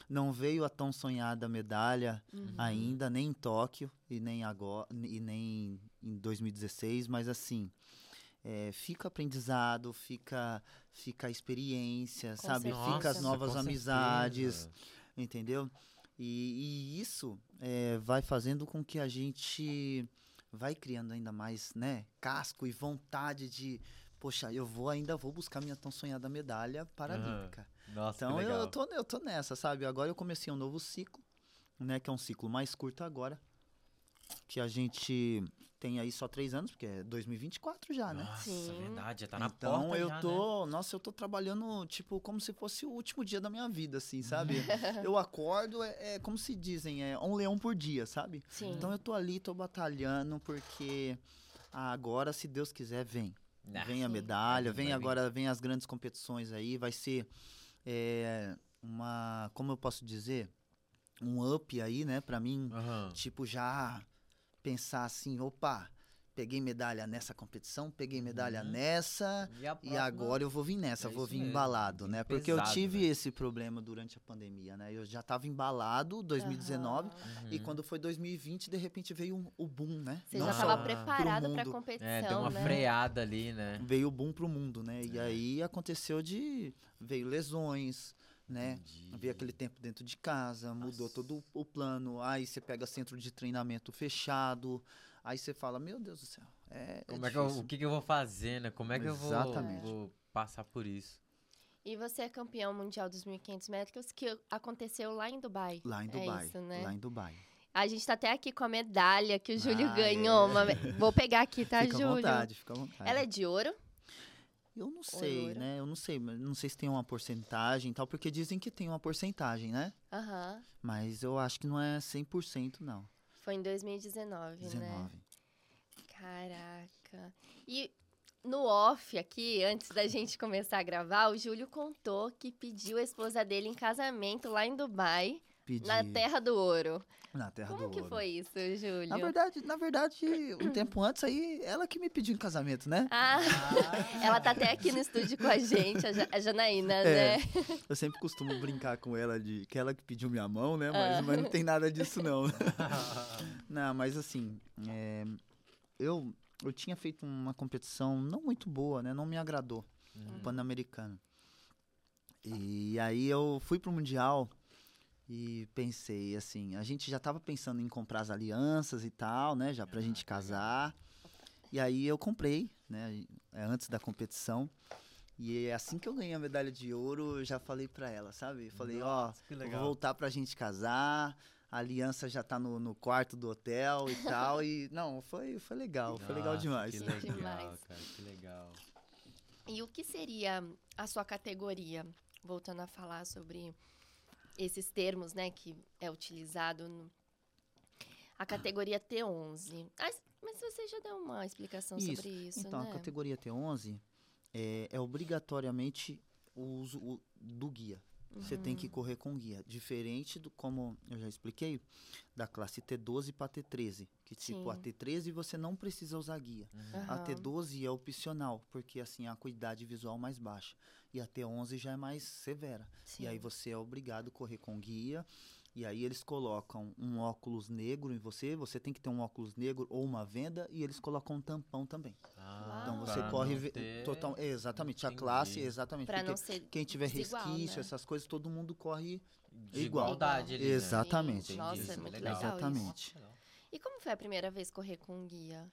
Não veio a tão sonhada medalha Uhum. ainda, nem em Tóquio e nem agora e nem em 2016, mas assim, é, fica aprendizado, fica fica a experiência, Com sabe? certeza. Fica as novas com amizades, certeza. entendeu? E, e isso é, vai fazendo com que a gente vai criando ainda mais, né, casco e vontade de, poxa, eu vou ainda vou buscar minha tão sonhada medalha paralímpica. Nossa, Então que eu, eu tô eu tô nessa, sabe? Agora eu comecei um novo ciclo, né, que é um ciclo mais curto agora, que a gente tem aí só três anos, porque é 2024 já, né? Nossa, Sim. verdade, já tá na então porta eu já, né? tô, nossa, eu tô trabalhando tipo como se fosse o último dia da minha vida, assim, sabe? eu acordo é, é como se dizem, é um leão por dia, sabe? Sim. Então eu tô ali, tô batalhando porque agora, se Deus quiser, vem. Ah, Vem a medalha, vem agora, vem as grandes competições aí, vai ser é, uma, como eu posso dizer, um up aí, né, pra mim, Aham. tipo já pensar assim, opa, peguei medalha nessa competição, peguei medalha Uhum. nessa, E, e agora eu vou vir nessa, É vou vir mesmo, embalado, né? Porque eu pesado, tive né? esse problema durante a pandemia, né? Eu já tava embalado 2019 Aham. e Uhum. quando foi 2020, de repente veio um- o boom, né? Você Não já estava preparado para a competição, É, deu uma né? freada ali, né? veio o boom pro mundo, né? E É. aí aconteceu de veio lesões, né? Entendi. Veio aquele tempo dentro de casa, mudou Nossa. todo o plano. Aí você pega centro de treinamento fechado. Aí você fala, meu Deus do céu. É, Como é é que eu, o que, que eu vou fazer, né? Como é que eu vou, Exatamente. vou passar por isso? E você é campeão mundial dos 1.500 metros, que aconteceu lá em Dubai. Lá em É Dubai. isso, né? Lá em Dubai. A gente tá até aqui com a medalha que o Júlio Ah, ganhou. é. uma Vou pegar aqui, tá, fica à Júlio? vontade, fica à vontade. Ela é de ouro? Eu não sei, né? Eu não sei, mas não sei se tem uma porcentagem e tal, porque dizem que tem uma porcentagem, né? Aham. Mas eu acho que não é 100% não. Foi em 2019, né? 19. Caraca. E no off aqui, antes da gente começar a gravar, o Júlio contou que pediu a esposa dele em casamento lá em Dubai, Pedi na Terra do Ouro. na terra Como do que ouro. foi isso, Júlio? Na verdade, na verdade, um tempo antes aí, ela que me pediu em casamento, né? Ah, ela tá até aqui no estúdio com a gente, a, Ja- a Janaína, É. né? Eu sempre costumo brincar com ela de que ela que pediu minha mão, né? Ah. Mas, mas não tem nada disso, não. não, mas assim, é, eu, eu tinha feito uma competição não muito boa, né? Não me agradou, o Pan-Americano. E aí eu fui pro Mundial e pensei, assim, a gente já tava pensando em comprar as alianças e tal, né? Já pra Ah, gente casar. E aí eu comprei, né? é, Antes da competição. E é assim que eu ganhei a medalha de ouro, eu já falei pra ela, sabe? Falei, ó, Nossa, que vou voltar pra gente casar. A aliança já tá no, no quarto do hotel e tal. E não, foi, foi legal, foi legal Nossa, demais. Que Que legal, demais. cara, que legal. E o que seria a sua categoria? Voltando a falar sobre esses termos, né, que é utilizado no... A categoria T11. Ah, Mas você já deu uma explicação Isso. sobre isso, Então, né? a categoria T11 é, é obrigatoriamente o uso do guia. Você tem Uhum. que correr com guia. Diferente do, como eu já expliquei, da classe T12 para T13. Que tipo, a Sim. T13 você não precisa usar guia. A Aham. T12 é opcional, porque assim, a acuidade visual mais baixa. E a T11 já é mais severa. E aí Sim. você é obrigado a correr com guia. E aí eles colocam um óculos negro em você, você tem que ter um óculos negro ou uma venda, e eles colocam um tampão também. Ah, Então você pra corre ter- total, é, exatamente, a Entendi. classe, exatamente. Pra porque não ser quem tiver desigual, resquício, né? essas coisas, todo mundo corre de igual. igualdade ali, né? Exatamente. Entendi, Nossa, é muito legal. legal Exatamente. isso. E como foi a primeira vez correr com um guia?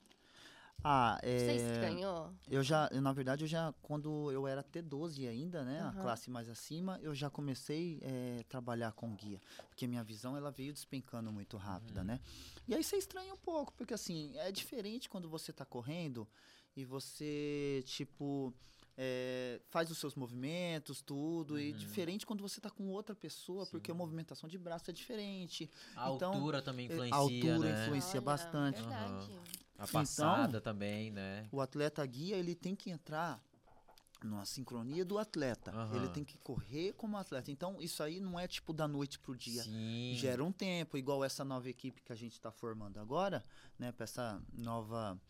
Ah, Você é, estranhou? eu já, na verdade, eu já, quando eu era T12 ainda, né, Aham. a classe mais acima, eu já comecei a trabalhar com guia, porque minha visão, ela veio despencando muito rápida, Uhum. né. E aí você estranha um pouco, porque assim, é diferente quando você tá correndo e você, tipo, é, faz os seus movimentos, tudo. E Uhum. diferente quando você tá com outra pessoa, porque a Sim. movimentação de braço é diferente. A Então, altura também é, influencia, a altura né? influencia Olha, bastante. Verdade. A passada também, né? O atleta guia, ele tem que entrar numa sincronia do atleta. Aham. Ele tem que correr como atleta. Então, isso aí não é tipo da noite pro dia. Sim. Gera um tempo, igual essa nova equipe que a gente está formando agora, né? Para essa nova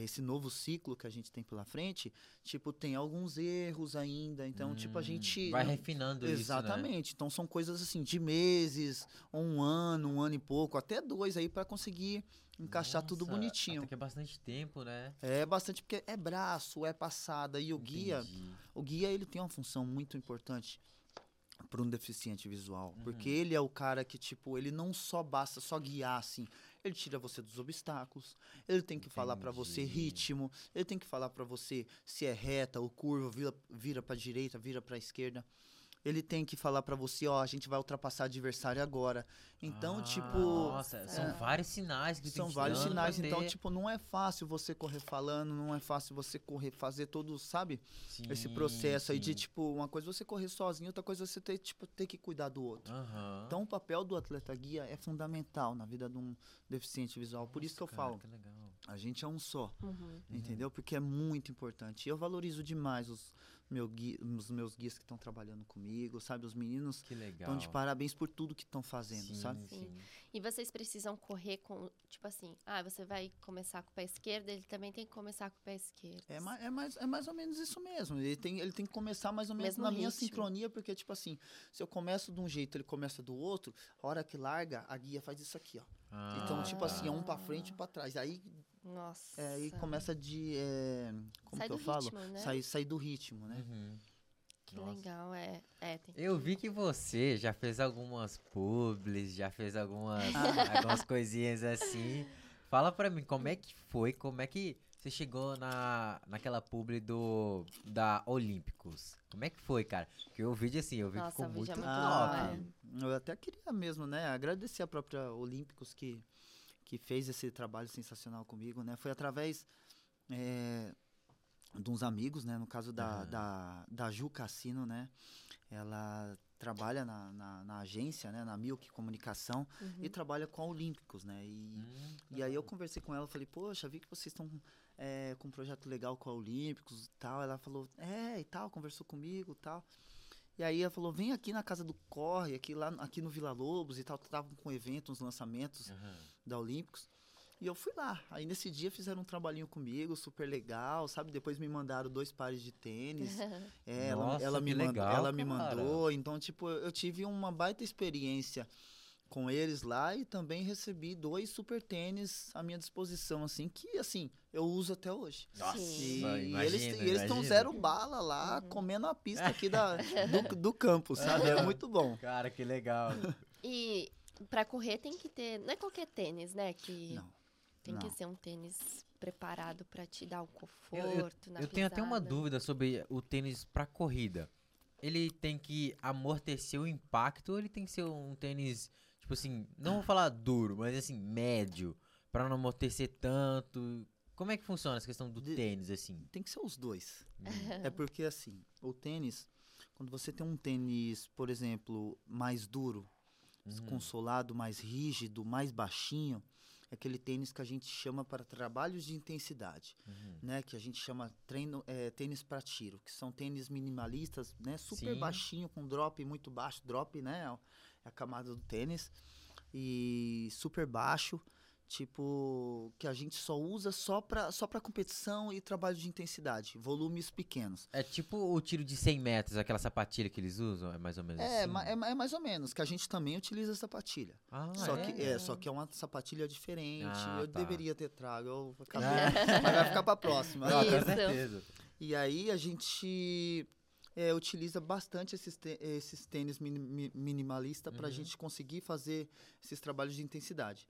esse novo ciclo que a gente tem pela frente, tipo, tem alguns erros ainda, então, tipo, a Hum, gente Vai refinando isso, né? Exatamente. Então são coisas assim de meses, um ano, um ano e pouco, até dois aí para conseguir encaixar tudo Nossa, bonitinho. Até que é bastante tempo, né? É bastante porque é braço, é passada e o guia, Entendi. o guia ele tem uma função muito importante para um deficiente visual, Uhum. porque ele é o cara que tipo, ele não só basta só guiar assim, ele tira você dos obstáculos, ele tem que falar para você Entendi. ritmo, ele tem que falar para você se é reta ou curva, vira, vira para direita, vira para esquerda. Ele tem que falar para você, ó, a gente vai ultrapassar adversário agora. Então, Ah, tipo, Nossa, são é. vários sinais que são vários sinais, então, ter. tipo, não é fácil você correr falando, não é fácil você correr, fazer todo, sabe? esse Sim, processo aí de, sim. tipo, uma coisa é você correr sozinho, outra coisa é você ter, tipo, ter que cuidar do outro. Aham. Então, o papel do atleta guia é fundamental na vida de um deficiente visual. Por isso que eu Nossa, cara, falo, Que legal. a gente é um só, Uhum. entendeu? Porque é muito importante. E eu valorizo demais os, meu gui- os meus guias que estão trabalhando comigo, sabe? Os meninos Que legal. estão de parabéns por tudo que estão fazendo, sim, sabe? Sim. Sim. E vocês precisam correr com, tipo assim, ah, você vai começar com o pé esquerdo, ele também tem que começar com o pé esquerdo. É, é, mais, é mais ou menos isso mesmo. Ele tem, ele tem que começar mais ou menos Mesmo na minha ritmo. sincronia, porque, tipo assim, se eu começo de um jeito ele começa do outro, a hora que larga, a guia faz isso aqui, ó. então, Ah, tipo assim, é um pra Ah. frente e um pra trás. Aí, Nossa. é, aí começa de. é, como Sai que eu do falo? ritmo, né? Sair, sair do ritmo, né? Uhum. Que Nossa. legal, é. É, tem Eu que- vi que você já fez algumas publis, já fez algumas, Ah. algumas coisinhas assim. Fala pra mim, como é que foi? Como é que você chegou na, naquela publi do da Olímpicos? Como é que foi, cara? Porque o vídeo assim, eu vi que Nossa, ficou o vídeo é muito muito top. Eu até queria mesmo, né? Agradecer a própria Olímpicos que, que fez esse trabalho sensacional comigo, né? Foi através é, de uns amigos, né? No caso da, Aham. da, da Ju Cassino, né? Ela trabalha na, na, na agência, né? Na Milk Comunicação Uhum. e trabalha com a Olímpicos, né? E, Hum, e aí eu conversei com ela, falei, poxa, vi que vocês estão é, com um projeto legal com a Olímpicos e tal. Ela falou, é, e tal, conversou comigo e tal. E aí ela falou, vem aqui na casa do Corre, aqui, lá, aqui no Vila Lobos e tal. Estavam com eventos, lançamentos aham. da Olímpicos. E eu fui lá. Aí nesse dia fizeram um trabalhinho comigo, super legal, sabe? Depois me mandaram dois pares de tênis. É, ela, Nossa, ela, me, que mandou, legal, ela me mandou. Então, tipo, eu tive uma baita experiência com eles lá e também recebi dois super tênis à minha disposição, assim, que, assim, eu uso até hoje. Nossa, E, imagina, eles e eles estão zero bala lá, Uhum. comendo a pista aqui da, do, do campo, sabe? É muito bom. Cara, que legal. E pra correr tem que ter. Não é qualquer tênis, né? Que Não. tem que não. ser um tênis preparado pra te dar o conforto. Eu- na Eu tenho até uma dúvida sobre o tênis pra corrida. Ele tem que amortecer o impacto ou ele tem que ser um tênis, tipo assim, não vou falar duro, mas assim, médio, pra não amortecer tanto? Como é que funciona essa questão do De- tênis, assim? Tem que ser os dois. É porque, assim, o tênis, quando você tem um tênis, por exemplo, mais duro, Uhum. com solado mais rígido, mais baixinho, é aquele tênis que a gente chama para trabalhos de intensidade, Uhum. né? Que a gente chama treino, é, tênis para tiro, que são tênis minimalistas, né? Super Sim. baixinho, com drop muito baixo, drop, né? É a camada do tênis e super baixo, tipo que a gente só usa só para só para competição e trabalho de intensidade, volumes pequenos. É tipo o tiro de 100 metros, aquela sapatilha que eles usam, é mais ou menos É, assim? ma- é, é mais ou menos, que a gente também utiliza sapatilha. Ah, só, é? que, é, só que é uma sapatilha diferente. Ah, eu tá. deveria ter trago, eu acabei- mas vai ficar pra próxima. Não, com certeza. E aí a gente é, utiliza bastante esses, esses tênis mini, mi- minimalista para a Uhum. gente conseguir fazer esses trabalhos de intensidade.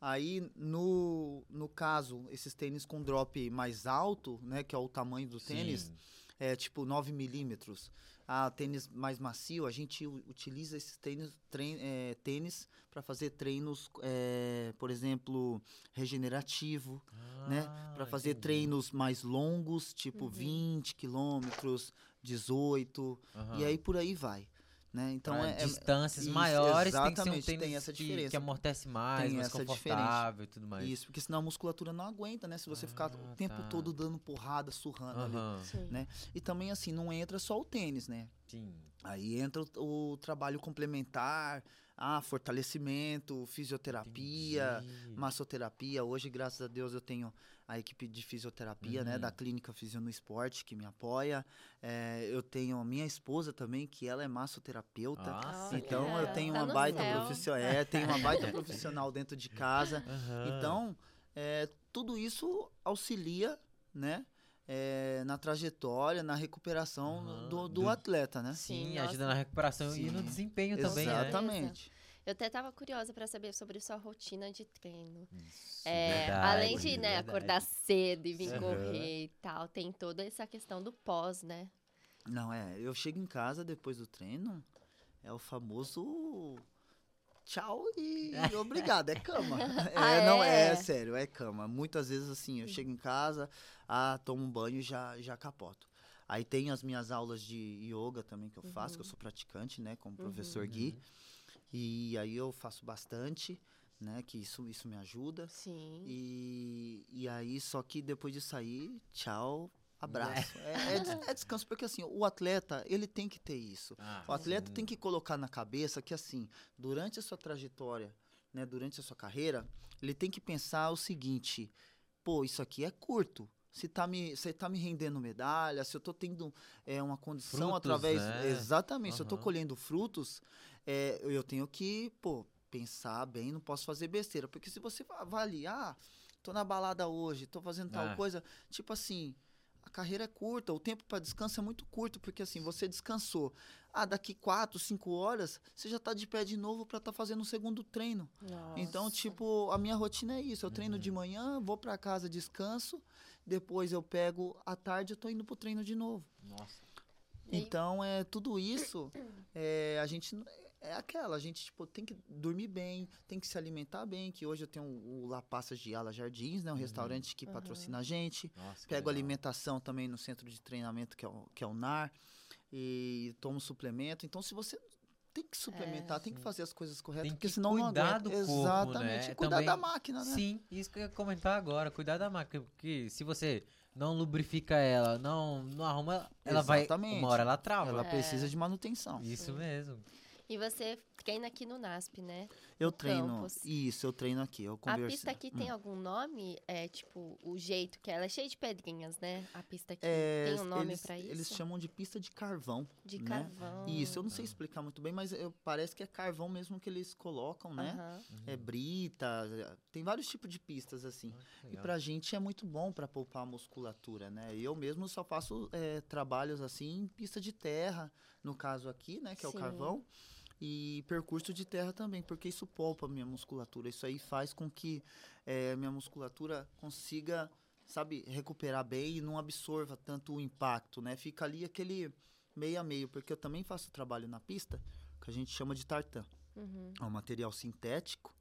Aí, no, no caso, esses tênis com drop mais alto, né, que é o tamanho do tênis, Sim. é tipo 9 milímetros. ah, tênis mais macio, a gente utiliza esses tênis, trein, é, tênis para fazer treinos, é, por exemplo, regenerativo, né? Para Ah, fazer entendi. treinos mais longos, tipo Uhum. 20 quilômetros, 18, e Aham. aí por aí vai. Né? Então Pra é, é- distâncias isso, maiores tem que ser um exatamente, tem essa que, diferença. que amortece mais, Tem mais essa confortável e tudo mais. isso, porque senão a musculatura não aguenta, né? Se você ficar Ah, o tempo tá. todo dando porrada, surrando ali. Aham, Sim. Né? E também assim, não entra só o tênis, né? sim. Aí entra o, o trabalho complementar, ah, fortalecimento, fisioterapia, Entendi. massoterapia. Hoje, graças a Deus, eu tenho a equipe de fisioterapia, né, Uhum. da Clínica Fisio no Esporte, que me apoia. É, eu tenho a minha esposa também, que ela é massoterapeuta. Ah, Olha, Então eu tenho tá uma baita profissional, é, tenho uma baita profissional dentro de casa. Aham. Então, é, tudo isso auxilia, né? é, na trajetória, na recuperação Aham. do, do Do- atleta, né? Sim, Sim, ajuda nossa. na recuperação e no Sim. desempenho também, né? Eu até tava curiosa pra saber sobre sua rotina de treino. Isso, É, verdade, além de, né, verdade. acordar cedo e vir Aham. correr e tal, tem toda essa questão do pós, né? Não, é, eu chego em casa depois do treino, é o famoso tchau e obrigado, é cama. É, Ah, não, é? é? sério, é cama. Muitas vezes assim, eu chego em casa, ah, tomo um banho e já, já capoto. Aí tem as minhas aulas de yoga também que eu faço, que eu sou praticante, né, como professor Gui. E aí eu faço bastante, né, que isso, isso me ajuda. Sim. E, e aí, só que depois de sair, tchau, abraço. É, é des- é descanso, porque assim, o atleta, ele tem que ter isso. Ah, O atleta sim. tem que colocar na cabeça que assim, durante a sua trajetória, né, durante a sua carreira, ele tem que pensar o seguinte, pô, isso aqui é curto. Se tá me, se tá me rendendo medalha, se eu tô tendo é, uma condição Frutos, através. né? Exatamente, se eu tô colhendo frutos, é, eu tenho que, pô, pensar bem, não posso fazer besteira. Porque se você va- vai ali, ah, tô na balada hoje, tô fazendo tal Ah. coisa, tipo assim, a carreira é curta, o tempo para descanso é muito curto, porque assim, você descansou. Ah, daqui quatro, cinco horas, você já tá de pé de novo para estar fazendo o segundo treino. Então, Nossa. tipo, a minha rotina é isso. Eu treino de manhã, vou para casa, descanso, depois eu pego à tarde, eu tô indo pro treino de novo. Nossa. Então, é tudo isso, é, a gente é aquela, a gente tipo, tem que dormir bem, tem que se alimentar bem, que hoje eu tenho o La Passas de Ala Jardins, né, um restaurante que Aham. patrocina a gente. Nossa, Pego legal. alimentação também no centro de treinamento, que é o, que é o NAR, e tomo suplemento. Então, se você tem que suplementar, tem que Sim. fazer as coisas corretas, Tem porque que senão não cuidar aguenta. do corpo, Exatamente, né? cuidar Também- da máquina, né? Sim, isso que eu ia comentar agora, cuidar da máquina, porque se você não lubrifica ela, não, não arruma, ela vai, Exatamente. uma hora ela trava. Ela É. precisa de manutenção. Isso mesmo. E você treina aqui no NASP, né? Eu No treino, campus. isso, eu treino aqui, eu A conversei. pista aqui tem algum nome? É tipo, o jeito que ela é cheia de pedrinhas, né? A pista aqui É, tem um nome pra isso? Eles chamam de pista de carvão. de né? carvão. Isso, eu não sei explicar muito bem, mas eu, parece que é carvão mesmo que eles colocam, né? Aham. É brita, é- tem vários tipos de pistas assim. Ah, E pra gente é muito bom pra poupar a musculatura, né? Eu mesmo só faço é, trabalhos assim em pista de terra, no caso aqui, né, que é o Sim. carvão, e percurso de terra também, porque isso poupa a minha musculatura. Isso aí faz com que é, minha musculatura consiga, sabe, recuperar bem e não absorva tanto o impacto, né? Fica ali aquele meio a meio, porque eu também faço trabalho na pista, que a gente chama de tartan. Uhum. É um material sintético.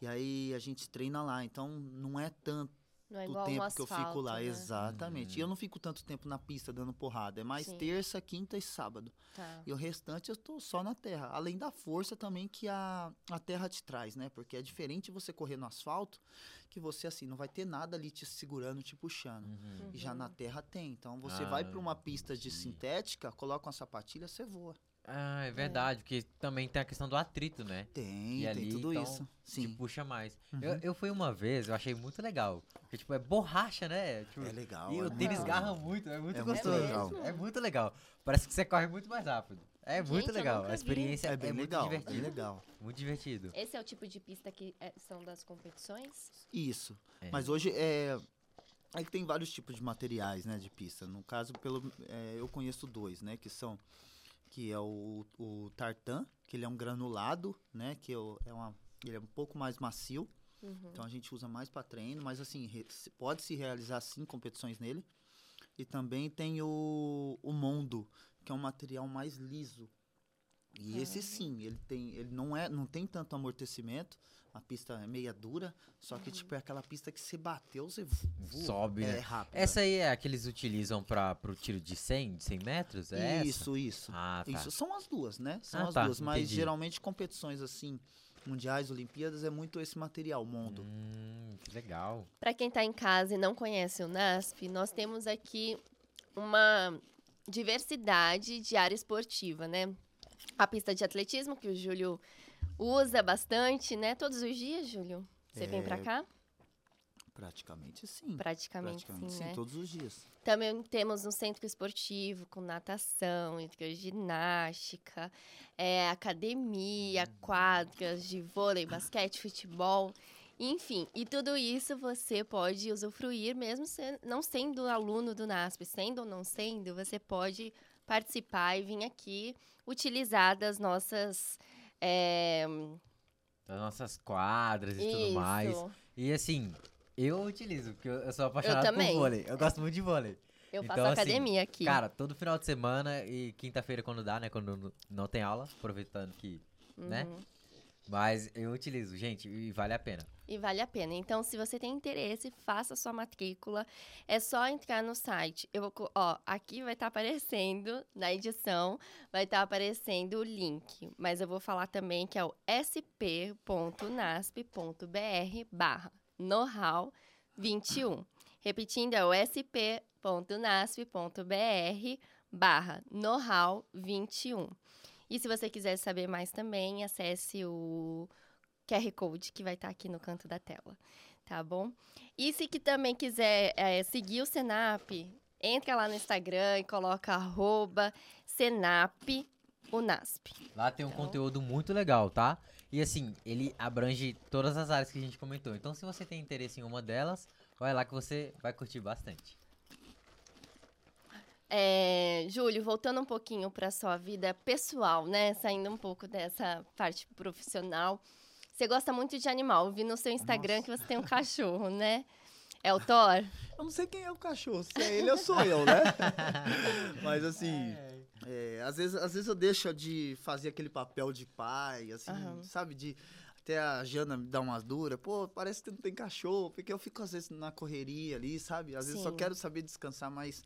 E aí a gente treina lá, então não é tanto Não é o igual um tempo asfalto, que eu fico lá, né? exatamente. Uhum. E eu não fico tanto tempo na pista dando porrada, é mais Sim. terça, quinta e sábado. Tá. E o restante eu tô só na terra, além da força também que a, a terra te traz, né? Porque é diferente você correr no asfalto, que você assim não vai ter nada ali te segurando, te puxando. Uhum. E já Uhum. na terra tem. Então você Ah, vai para uma pista de sintética, coloca uma sapatilha, você voa. Ah, é verdade, porque também tem a questão do atrito, né? Tem, E tem ali, tudo então, isso. Te Sim. puxa mais. Uhum. Eu, eu fui uma vez, eu achei muito legal. Porque, tipo, é borracha, né? Tipo, É legal. e é o muito tênis garra muito, é muito É muito gostoso. legal. É muito legal. Parece que você corre muito mais rápido. É Gente, muito legal. A experiência É é, bem muito legal, bem divertida. legal. Muito divertido. Esse é o tipo de pista que é- são das competições? Isso. É. Mas hoje é. É que tem vários tipos de materiais, né, de pista. No caso, pelo, é, eu conheço dois, né, que são que é o, o tartan, que ele é um granulado, né, que é, é uma, ele é um pouco mais macio. Uhum. Então a gente usa mais para treino, mas assim re- pode se realizar sim competições nele. E também tem o, o mondo, que é um material mais liso. E Ah. esse sim, ele tem, ele não é, não tem tanto amortecimento. A pista é meia dura, só que tipo é aquela pista que você bateu, você voa. Sobe, é né? rápido. Essa aí é a que eles utilizam para pro tiro de 100, de 100 metros? É essa? isso, isso. Ah, tá. Isso são as duas, né? São Ah, as tá, duas, mas entendi. geralmente competições assim, mundiais, Olimpíadas é muito esse material, mondo. Hum, que legal. Para quem está em casa e não conhece o NASP, nós temos aqui uma diversidade de área esportiva, né? A pista de atletismo, que o Júlio usa bastante, né? Todos os dias, Júlio? Você vem para É, cá? Praticamente sim. Praticamente, Praticamente sim, sim, né? todos os dias. Também temos um centro esportivo com natação, ginástica, é, academia, quadras de vôlei, basquete, futebol, enfim. E tudo isso você pode usufruir, mesmo não sendo aluno do NASP, sendo ou não sendo, você pode participar e vir aqui utilizar das nossas. É, Das nossas quadras e tudo mais. isso. E assim, eu utilizo, porque eu eu sou apaixonado também. por vôlei. Eu gosto muito de vôlei. Eu faço Então, assim, academia aqui. Cara, todo final de semana e quinta-feira quando dá, né? Quando não tem aula, aproveitando que, né? Mas eu utilizo, gente, e vale a pena. E vale a pena. Então, se você tem interesse, faça sua matrícula. É só entrar no site. Eu vou, ó, aqui vai estar aparecendo na edição, vai estar aparecendo o link. Mas eu vou falar também que é o sp.nasp.br barra know-how 21. Repetindo, é o sp.nasp.br barra know-how 21. E se você quiser saber mais também, acesse o QR Code que vai estar aqui no canto da tela, tá bom? E se que também quiser é, seguir o Senap, entra lá no Instagram e coloca arroba Senap Unasp. Lá tem um Então- conteúdo muito legal, tá? E assim, ele abrange todas as áreas que a gente comentou. Então, se você tem interesse em uma delas, vai lá que você vai curtir bastante. É, Júlio, voltando um pouquinho para sua vida pessoal, né? Saindo um pouco dessa parte profissional. Você gosta muito de animal. Eu vi no seu Instagram Nossa. que você tem um cachorro, né? É o Thor? Eu não sei quem é o cachorro, se é ele ou sou eu, né? Mas assim, é, às, vezes, às vezes eu deixo de fazer aquele papel de pai, assim, Aham. sabe? De até a Jana me dá umas duras, pô, parece que não tem cachorro, porque eu fico às vezes na correria ali, sabe? Às vezes só Sim. quero saber descansar, mas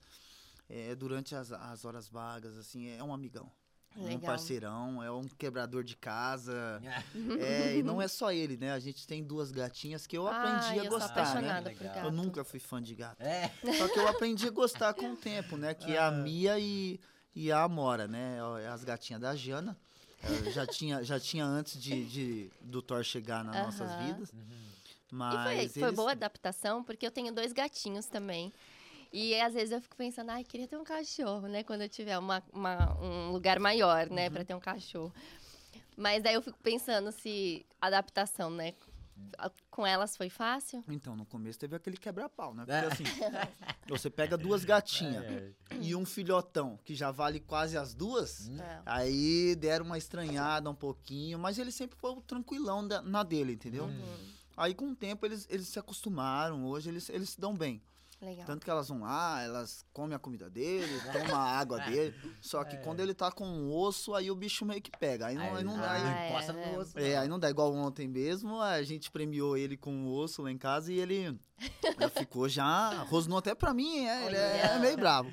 é, durante as, as horas vagas, assim, é um amigão. É um Legal. parceirão, é um quebrador de casa. É, e não é só ele, né? A gente tem duas gatinhas que eu aprendi ah, a gostar, né? Eu nunca fui fã de gato. É, Só que eu aprendi a gostar com o tempo, né? Que é a Mia e, e a Amora, né? Ó, é As gatinhas da Jana. Eu já tinha, já tinha antes de, de- do Thor chegar nas nossas Aham. vidas. Uhum. E Mas foi, foi eles- boa a adaptação, porque eu tenho dois gatinhos também. E às vezes eu fico pensando, ai, queria ter um cachorro, né? Quando eu tiver uma, uma- um lugar maior, né? Pra ter um cachorro. Mas daí eu fico pensando se a adaptação, né? Com elas foi fácil? Então, no começo teve aquele quebra-pau, né? É. Porque assim, você pega duas gatinhas É, e um filhotão, que já vale quase as duas. Hum. É. Aí deram uma estranhada um pouquinho, mas ele sempre foi o tranquilão da- na dele, entendeu? Uhum. Aí com o tempo eles, eles se acostumaram, hoje eles, eles se dão bem. Legal. Tanto que elas vão lá, elas comem a comida dele, tomam a água dele. Só que É. quando ele tá com um osso, aí o bicho meio que pega. Aí não, aí não, Ah, aí- é, encosta né? no osso. é, aí não dá igual ontem mesmo. A gente premiou ele com um osso lá em casa e ele já ficou já. Rosnou até pra mim, é, ele é, Olha. meio bravo.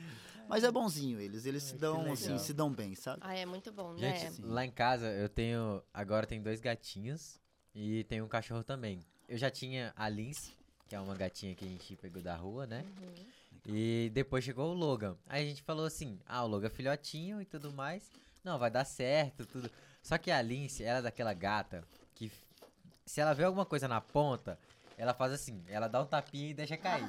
Mas é bonzinho eles, eles se dão, assim, se dão bem, sabe? Ah, é muito bom, Gente, né? Sim. lá em casa eu tenho. Agora tem dois gatinhos e tem um cachorro também. Eu já tinha a Lince, que é uma gatinha que a gente pegou da rua, né? Uhum. E depois chegou o Logan. Aí a gente falou assim: ah, o Logan é filhotinho e tudo mais. Não, vai dar certo, tudo. Só que a Lince, ela é daquela gata que se ela vê alguma coisa na ponta, ela faz assim, ela dá um tapinha e deixa cair.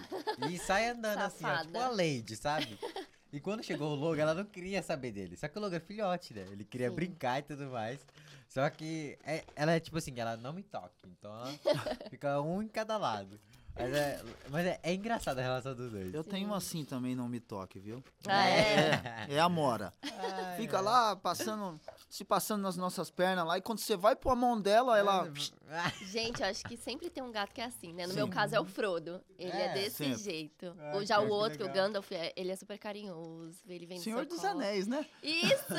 E sai andando assim, ó, tipo a Lady, sabe? E quando chegou o Logan, ela não queria saber dele. Só que o Logan é filhote, né? Ele queria Sim. brincar e tudo mais. Só que é- ela é tipo assim, ela não me toca. Então ela fica um em cada lado. Mas é, mas é, é engraçada a relação dos dois. Eu tenho um assim também, não me toque, viu? Ah, é, é a Mora. Ai, Fica ai. lá passando se passando nas nossas pernas lá. E quando você vai pôr a mão dela, ela. Gente, eu acho que sempre tem um gato que é assim, né? No Sim. meu caso é o Frodo. Ele é, É, desse sempre. jeito. Ah, Ou já o outro, o. Gandalf, é- ele é super carinhoso. Ele vem Senhor dos. Anéis, né? Isso!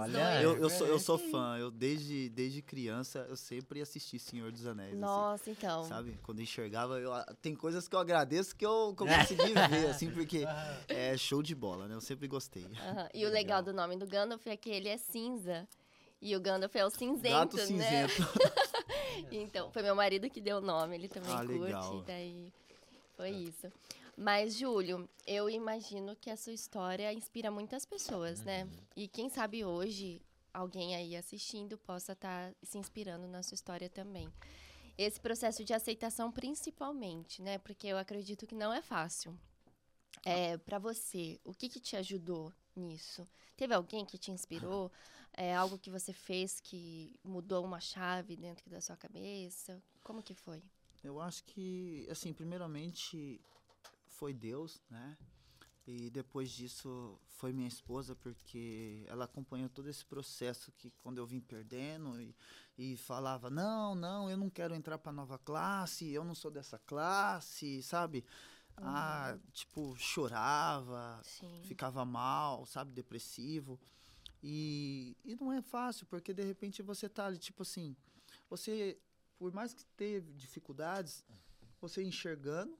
Olha aí. Eu, eu, sou, eu sou fã. Eu, desde, desde criança, eu sempre assisti Senhor dos Anéis. assim. Nossa, então. Sabe? Quando enxergava, eu- tem coisas que eu agradeço que eu, que eu consegui ver, assim, porque é show de bola, né? Eu sempre gostei. Aham. E o legal do nome do Gandalf é que ele é cinza. E o Gandalf é o cinzento, Gato né? cinzento. Então, foi meu marido que deu o nome, ele também Ah, curte, legal. daí foi isso. Mas, Júlio, eu imagino que a sua história inspira muitas pessoas, né? E quem sabe hoje alguém aí assistindo possa estar se inspirando na sua história também. Esse processo de aceitação, principalmente, né? Porque eu acredito que não é fácil. É, para você, o que, que te ajudou nisso? Teve alguém que te inspirou? É algo que você fez que mudou uma chave dentro da sua cabeça? Como que foi? Eu acho que, assim, primeiramente foi Deus, né? E depois disso foi minha esposa, porque ela acompanhou todo esse processo que quando eu vim perdendo e, e falava, não, não, eu não quero entrar para nova classe, eu não sou dessa classe, sabe? Ah, tipo, chorava, Sim. ficava mal, sabe, depressivo. E, e não é fácil, porque de repente você tá ali, tipo assim, você, por mais que teve dificuldades, você enxergando,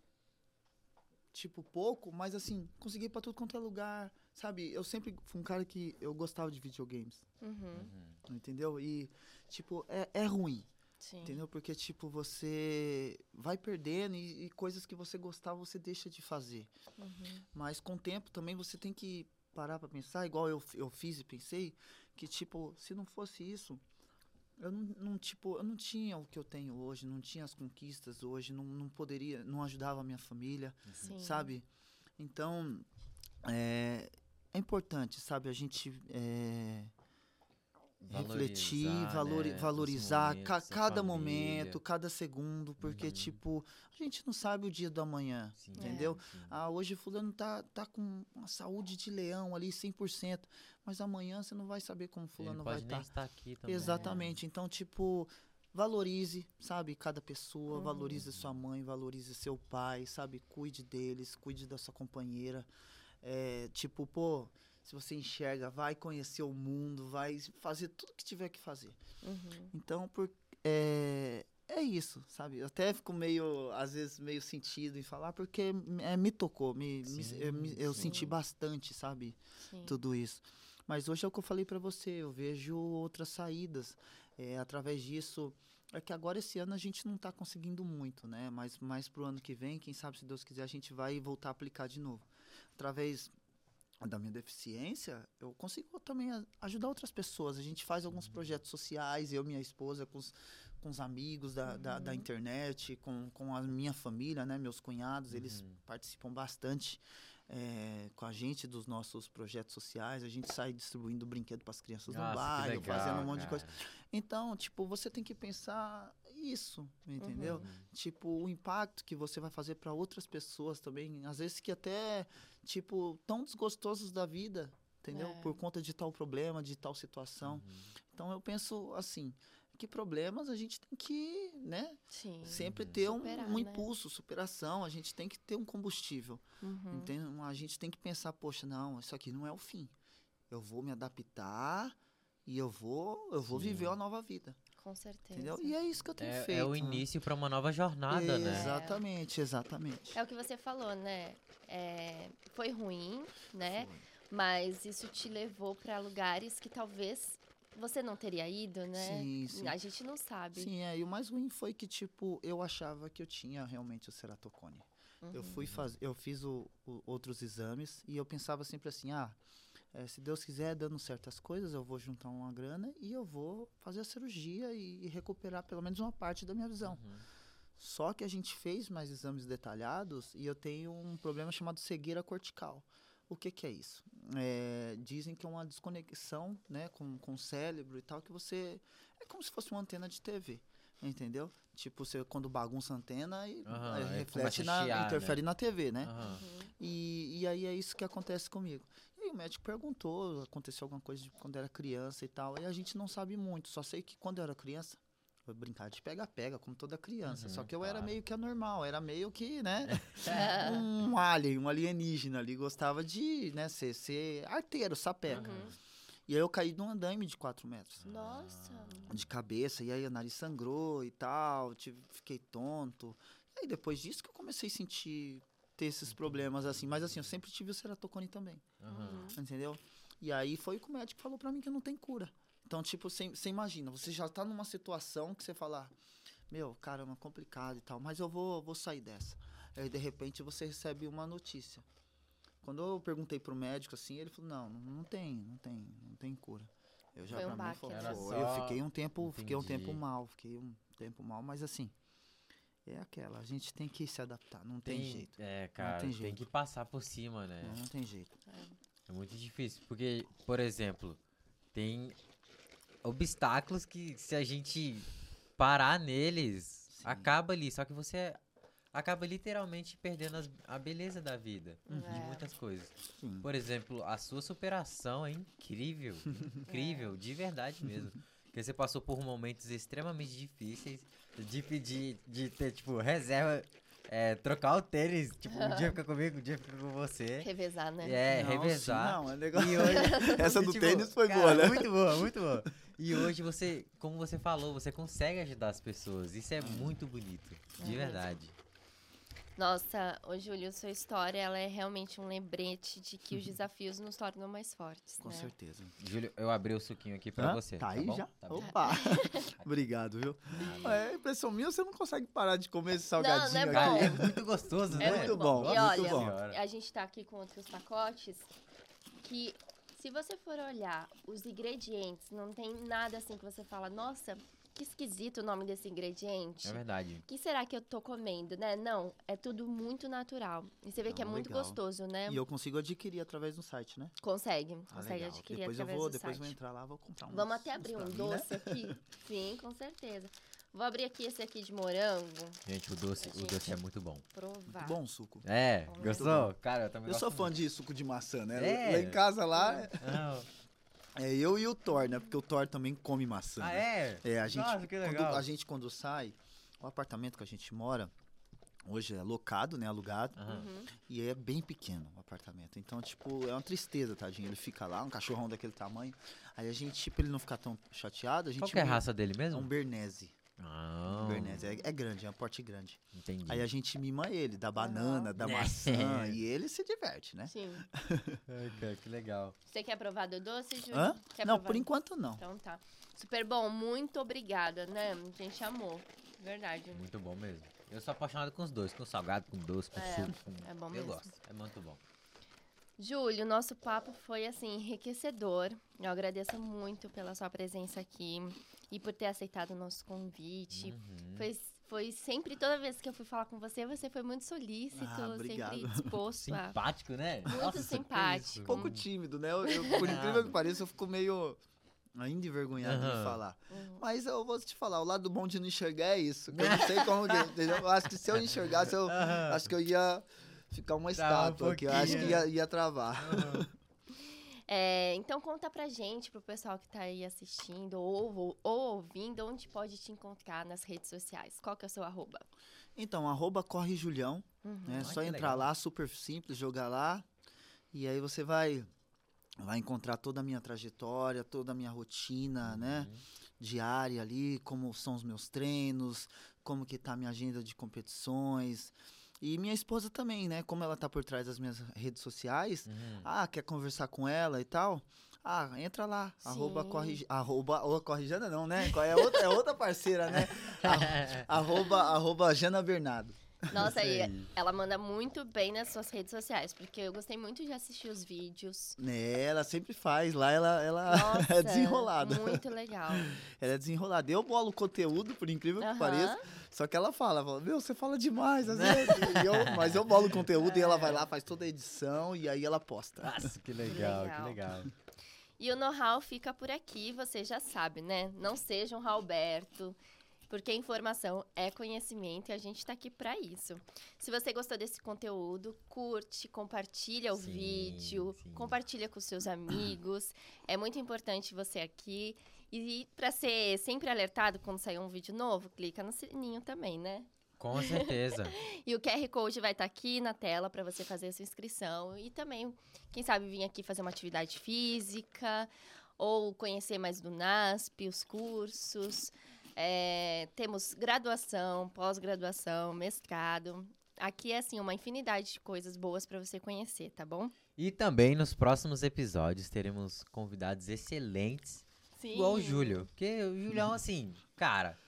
tipo, pouco, mas assim, consegui ir pra tudo quanto é lugar, sabe? Eu sempre fui um cara que eu gostava de videogames, Uhum. entendeu? E, tipo, é, é ruim, Sim. entendeu? Porque, tipo, você vai perdendo e, e coisas que você gostava você deixa de fazer. Uhum. Mas com o tempo também você tem que parar pra pensar, igual eu, eu fiz e pensei, que tipo, se não fosse isso, eu não, não, tipo, eu não tinha o que eu tenho hoje, não tinha as conquistas hoje, não, não poderia, não ajudava a minha família, Sim. sabe? Então, é, é importante, sabe, a gente é, refletir, valori- né, valorizar momentos, ca- cada momento, cada segundo, porque, Uhum. tipo, a gente não sabe o dia do amanhã, Sim, entendeu? sim. Ah, hoje fulano tá, tá com uma saúde de leão ali, 100%. Mas amanhã você não vai saber como Ele fulano vai pode nem estar. estar aqui também. né? Exatamente. Então, tipo, valorize, sabe, cada pessoa. Uhum. Valorize sua mãe, valorize seu pai, sabe? Cuide deles, cuide da sua companheira. É, tipo, pô, se você enxerga, vai conhecer o mundo, vai fazer tudo que tiver que fazer. Uhum. Então, por, é, é isso, sabe? Eu até fico meio, às vezes, meio sentido em falar, porque é, me tocou, me, me- Sim, eu, me- eu senti bastante, sabe? Sim. Tudo isso. Mas hoje é o que eu falei pra você, eu vejo outras saídas. É, através disso, é que agora esse ano a gente não tá conseguindo muito, né? Mas mais pro ano que vem, quem sabe, se Deus quiser, a gente vai voltar a aplicar de novo. Através da minha deficiência, eu consigo também ajudar outras pessoas. A gente faz alguns projetos sociais, eu minha esposa, com os, com os amigos da, da, da Uhum. internet, com, com a minha família, né? Meus cunhados, eles Uhum. participam bastante é, com a gente dos nossos projetos sociais. A gente sai distribuindo brinquedo para as crianças Nossa, no que bairro, legal, fazendo um monte de coisa. cara. Então, tipo, você tem que pensar isso, entendeu? Uhum. Tipo, o impacto que você vai fazer para outras pessoas também, às vezes que até, tipo, tão desgostosos da vida, entendeu? É. Por conta de tal problema, de tal situação. Uhum. Então, eu penso assim, que problemas a gente tem que, né, Sim. sempre ter um, Superar, um né? impulso, superação, a gente tem que ter um combustível. Uhum. Entende? A gente tem que pensar, poxa, não, isso aqui não é o fim. Eu vou me adaptar e eu vou, eu vou Sim. viver uma nova vida, Com certeza. entendeu? E é isso que eu tenho É, feito. é o né? início pra uma nova jornada, né? Exatamente, exatamente. É o que você falou, né? É, foi ruim, né? Foi. Mas isso te levou para lugares que talvez você não teria ido, né? Sim, sim. A gente não sabe. Sim, é, e o mais ruim foi que, tipo, eu achava que eu tinha realmente o ceratocone. Eu Uhum. fui fazer, eu fiz o- o- outros exames e eu pensava sempre assim, ah, é, se Deus quiser, dando certas coisas, eu vou juntar uma grana e eu vou fazer a cirurgia e, e recuperar pelo menos uma parte da minha visão. Uhum. Só que a gente fez mais exames detalhados e eu tenho um problema chamado cegueira cortical. O que, que é isso? É, dizem que é uma desconexão né, com, com o cérebro e tal, que você. É como se fosse uma antena de TV. Entendeu? Tipo, você quando bagunça a antena e aí reflete na. chiar, né? interfere na TV, né? Aham. E, e aí é isso que acontece comigo. O médico perguntou, aconteceu alguma coisa de quando era criança e tal. E a gente não sabe muito. Só sei que quando eu era criança, eu brincava de pega-pega, como toda criança. Uhum, Só que eu era claro. meio que anormal, era meio que, né? Um alien, um alienígena ali. Gostava de, né, ser, ser arteiro, sapeca. Uhum. E aí eu caí num andaime de 4 metros. Nossa. De cabeça, e aí o nariz sangrou e tal, tive, fiquei tonto. E aí depois disso que eu comecei a sentir, ter esses problemas assim. Mas assim, eu sempre tive o ceratocone também. Aham. Entendeu? E aí foi que o médico falou pra mim que não tem cura. Então, tipo, você imagina, você já tá numa situação que você fala, meu, caramba, complicado e tal, mas eu vou, vou sair dessa. Aí, de repente, você recebe uma notícia. Quando eu perguntei pro médico, assim, ele falou, não, não, tem, não tem, não tem cura. Eu já, Foi um pra mim, foi, né? Só- eu fiquei um tempo, fiquei um Entendi. tempo mal, fiquei um tempo mal, mas assim, é aquela, a gente tem que se adaptar, não tem, jeito. É, cara, tem tem, jeito. que passar por cima, né? Não, não tem jeito. É muito difícil, porque, por exemplo, tem obstáculos que se a gente parar neles, Sim. acaba ali. Só que você acaba literalmente perdendo as- a beleza da vida, de É. muitas coisas. Sim. Por exemplo, a sua superação é incrível, incrível, de verdade mesmo. Porque você passou por momentos extremamente difíceis, de pedir, de ter, tipo, reserva, é, trocar o tênis, tipo, um dia fica comigo, um dia fica com você. Revezar, né? É, Não, revezar. sim, não, é legal. E hoje, Essa do tipo, tênis foi cara, boa, né? Muito boa, muito boa. E hoje você, como você falou, você consegue ajudar as pessoas. Isso é muito bonito, de É. verdade. Nossa, ô Júlio, sua história ela é realmente um lembrete de que os desafios nos tornam mais fortes, Com né? certeza. Júlio, eu abri o suquinho aqui pra Hã? você. Tá aí bom? já? Tá bom? Opa! Obrigado, viu? É, impressão minha, você não consegue parar de comer esse Não, salgadinho não é aqui. Bom. é muito gostoso, né? É muito bom. Nossa E olha, Senhora. a gente tá aqui com outros pacotes que, se você for olhar os ingredientes, não tem nada assim que você fala, nossa, que esquisito o nome desse ingrediente. É verdade. O que será que eu tô comendo, né? Não, é tudo muito natural. E você vê que é muito legal. gostoso, né? E eu consigo adquirir através do site, né? Consegue, Ah, consegue legal. adquirir depois eu através vou, do depois site. vou entrar lá, vou comprar um. Vamos até abrir um doce aqui? Sim, com certeza. Vou abrir aqui esse aqui de morango, Gente, o doce, o doce é muito bom. provar. Bom suco. É, Muito gostou? Cara, eu também Eu sou fã de suco de maçã, né? É. Lá em casa, lá, muito. Não. é eu e o Thor, né? Porque o Thor também come maçã. Ah, né? é? É, a gente, Nossa, que quando, legal. a gente quando sai, o apartamento que a gente mora, hoje é locado, né? Alugado. Uhum. E é bem pequeno o apartamento. Então, tipo, é uma tristeza, tadinho. Ele fica lá, um cachorrão daquele tamanho. Aí a gente, pra ele não ficar tão chateado, a gente. Qual que é a raça dele mesmo? um Bernese. Ah, Bernese. É, é grande, é um porte grande. entendi. Aí a gente mima ele, dá banana, dá É. maçã. e ele se diverte, né? Sim. Cara, que legal. Você quer provar do doce, Júlio? Hã? Quer não, provar? por enquanto não. Então tá. Super bom, muito obrigada, né? A gente amou. Verdade. Muito bom mesmo. Eu sou apaixonado com os dois, com salgado, com doce, com É, suco. Com... é bom Eu mesmo. gosto, é muito bom. Júlio, nosso papo foi assim enriquecedor. Eu agradeço muito pela sua presença aqui e por ter aceitado o nosso convite. Uhum. Foi, foi sempre, toda vez que eu fui falar com você, você foi muito solícito, Ah, sempre disposto a. Simpático, né? Muito Nossa, simpático. Um pouco tímido, né? Eu, eu, por incrível que pareça, eu fico meio ainda envergonhado de Aham. falar. Uhum. Mas eu vou te falar, o lado bom de não enxergar é isso. Eu não sei como. que-? Eu acho que se eu enxergasse, eu acho que eu ia ficar uma Trava um estátua aqui. Eu acho que ia, ia travar. Aham. É, então conta pra gente, pro pessoal que tá aí assistindo ou, ou, ou ouvindo, onde pode te encontrar nas redes sociais. Qual que é o seu arroba? Então, arroba corre Julião. Uhum. É Ai, só entrar legal. lá, super simples, jogar lá. E aí você vai, vai encontrar toda a minha trajetória, toda a minha rotina, né? Uhum. Diária ali, como são os meus treinos, como que tá a minha agenda de competições. E minha esposa também, né? Como ela tá por trás das minhas redes sociais. Uhum. Ah, quer conversar com ela e tal? Ah, entra lá, arroba Sim. corre, arroba, ou corrijana não, né? Qual É outra, é outra parceira, né? arroba, arroba Jana Bernardo. Nossa, e aí. ela manda muito bem nas suas redes sociais, porque eu gostei muito de assistir os vídeos. Né, ela sempre faz, lá ela, ela Nossa, é desenrolada. Muito legal. Ela é desenrolada. Eu bolo conteúdo, por incrível que pareça. Só que ela fala, fala, meu, você fala demais, às vezes. E eu- mas eu bolo conteúdo e ela vai lá, faz toda a edição e aí ela posta. Nossa, que legal, que legal. legal. E o know-how fica por aqui, você já sabe, né? Não seja um Ralberto. Porque informação é conhecimento e a gente tá aqui para isso. Se você gostou desse conteúdo, curte, compartilha o Sim, vídeo, sim. compartilha com seus amigos. É muito importante você aqui. E para ser sempre alertado quando sair um vídeo novo, clica no sininho também, né? Com certeza. E o QR Code vai estar aqui na tela para você fazer a sua inscrição. E também, quem sabe, vir aqui fazer uma atividade física ou conhecer mais do NASP, os cursos. É, temos graduação, pós-graduação, mestrado. Aqui é, assim, uma infinidade de coisas boas para você conhecer, tá bom? E também nos próximos episódios teremos convidados excelentes, Sim. igual o Júlio. Porque o Julião, assim, cara,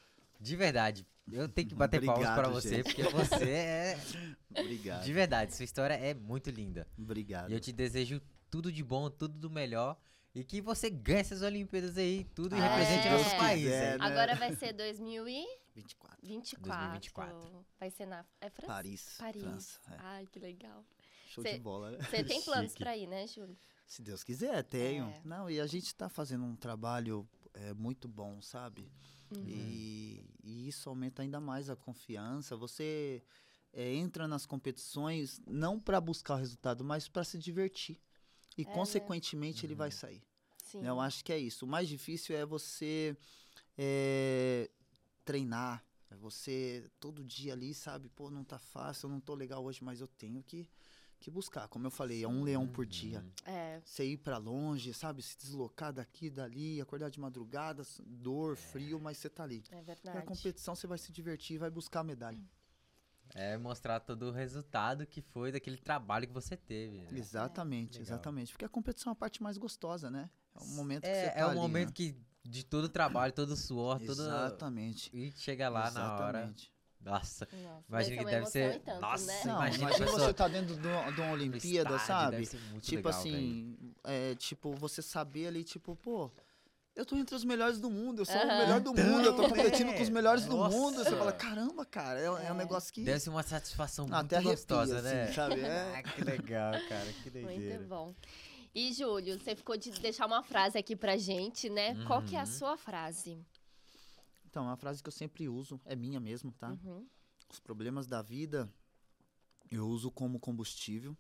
de verdade, eu tenho que bater palmas Obrigado, pra você, gente. porque você é. Obrigado. De verdade, sua história é muito linda. Obrigado. E eu te desejo tudo de bom, tudo do melhor. E que você ganhe essas Olimpíadas aí, tudo e Ah, represente se nosso Deus país. quiser, né? Agora vai ser 2024. 24. 2024. Vai ser na... É França? Paris. Paris. França. é. Ai, que legal. Show Cê- de bola, né? Você tem planos pra ir, né, Júlio? Se Deus quiser, tenho. É. Não, e a gente está fazendo um trabalho é, muito bom, sabe? Uhum. E, e isso aumenta ainda mais a confiança. Você é, entra nas competições não para buscar o resultado, mas para se divertir. E, É, né? consequentemente, ele vai Uhum. sair. Sim. Eu acho que é isso. O mais difícil é você é, treinar. É você todo dia ali, sabe? Pô, não tá fácil, eu não tô legal hoje, mas eu tenho que, que buscar. Como eu falei, é um leão por dia. Uhum. É, Você ir pra longe, sabe? Se deslocar daqui, dali, acordar de madrugada, dor, frio, mas você tá ali. é Na verdade. competição você vai se divertir, vai buscar a medalha. É mostrar todo o resultado que foi daquele trabalho que você teve. né? Exatamente, Legal. exatamente. Porque a competição é a parte mais gostosa, né? É um momento que você É, tá é um ali, momento né? que de todo o trabalho, todo o suor, todo. Exatamente. E chega lá na hora. Exatamente. Nossa, Nossa, Imagina que uma deve ser- tanto, Nossa, né? Não, Imagina você tá dentro de uma, de uma Olimpíada, estádio, sabe? Deve ser muito Tipo legal, assim, é, tipo, você saber ali, tipo, pô, eu tô entre os melhores do mundo, eu sou o Aham. melhor do mundo, eu tô Então, competindo é. com os melhores do Nossa. mundo. Você fala, caramba, cara, é, é um É. negócio que Deve ser uma satisfação Ah, muito até arrepia, gostosa, assim, né? sabe? É. Ah, que legal, cara, que doideira. Muito bom. E, Júlio, você ficou de deixar uma frase aqui pra gente, né? Qual que é a Uhum. sua frase? Então, é uma frase que eu sempre uso, é minha mesmo, tá? Uhum. Os problemas da vida eu uso como combustível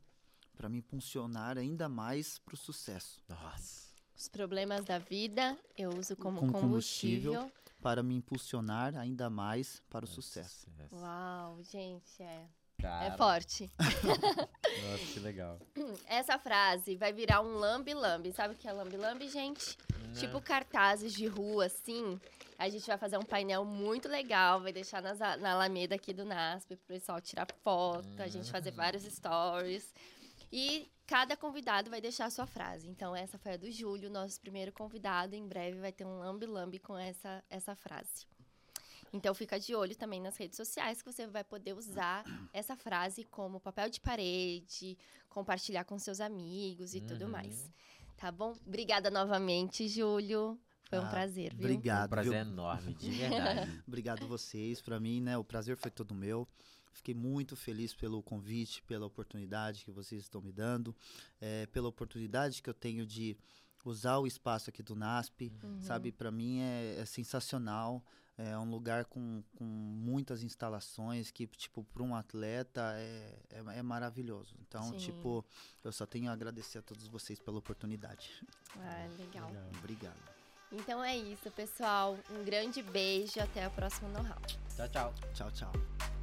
para me impulsionar ainda mais pro sucesso. Nossa. Os problemas da vida eu uso como, Como combustível. combustível. Para me impulsionar ainda mais para o sucesso. Uau, gente, é, Cara, é forte. Nossa, que legal. Essa frase vai virar um lambe-lambe. Sabe o que é lambe-lambe, gente? Tipo cartazes de rua, assim. A gente vai fazer um painel muito legal, vai deixar nas, na Alameda aqui do NASP pro pessoal tirar foto, a gente fazer Hum. vários stories. E cada convidado vai deixar a sua frase. Então, essa foi a do Júlio, nosso primeiro convidado. Em breve vai ter um lambe-lambe com essa, essa frase. Então, fica de olho também nas redes sociais que você vai poder usar essa frase como papel de parede, compartilhar com seus amigos e tudo Uhum. mais. Tá bom? Obrigada novamente, Júlio. Foi um Ah, prazer, viu? Um Obrigado. prazer viu? enorme, de verdade. Obrigado vocês. Para mim, né, o prazer foi todo meu. Fiquei muito feliz pelo convite, pela oportunidade que vocês estão me dando, eh, pela oportunidade que eu tenho de usar o espaço aqui do NASP, Uhum. sabe? Para mim é, é sensacional. É um lugar com, com muitas instalações que, tipo, para um atleta é, é, é maravilhoso. Então, Sim. tipo, eu só tenho a agradecer a todos vocês pela oportunidade. Ah, legal. Obrigado. Então é isso, pessoal. Um grande beijo. Até a próxima Know How. Tchau, tchau. Tchau, tchau.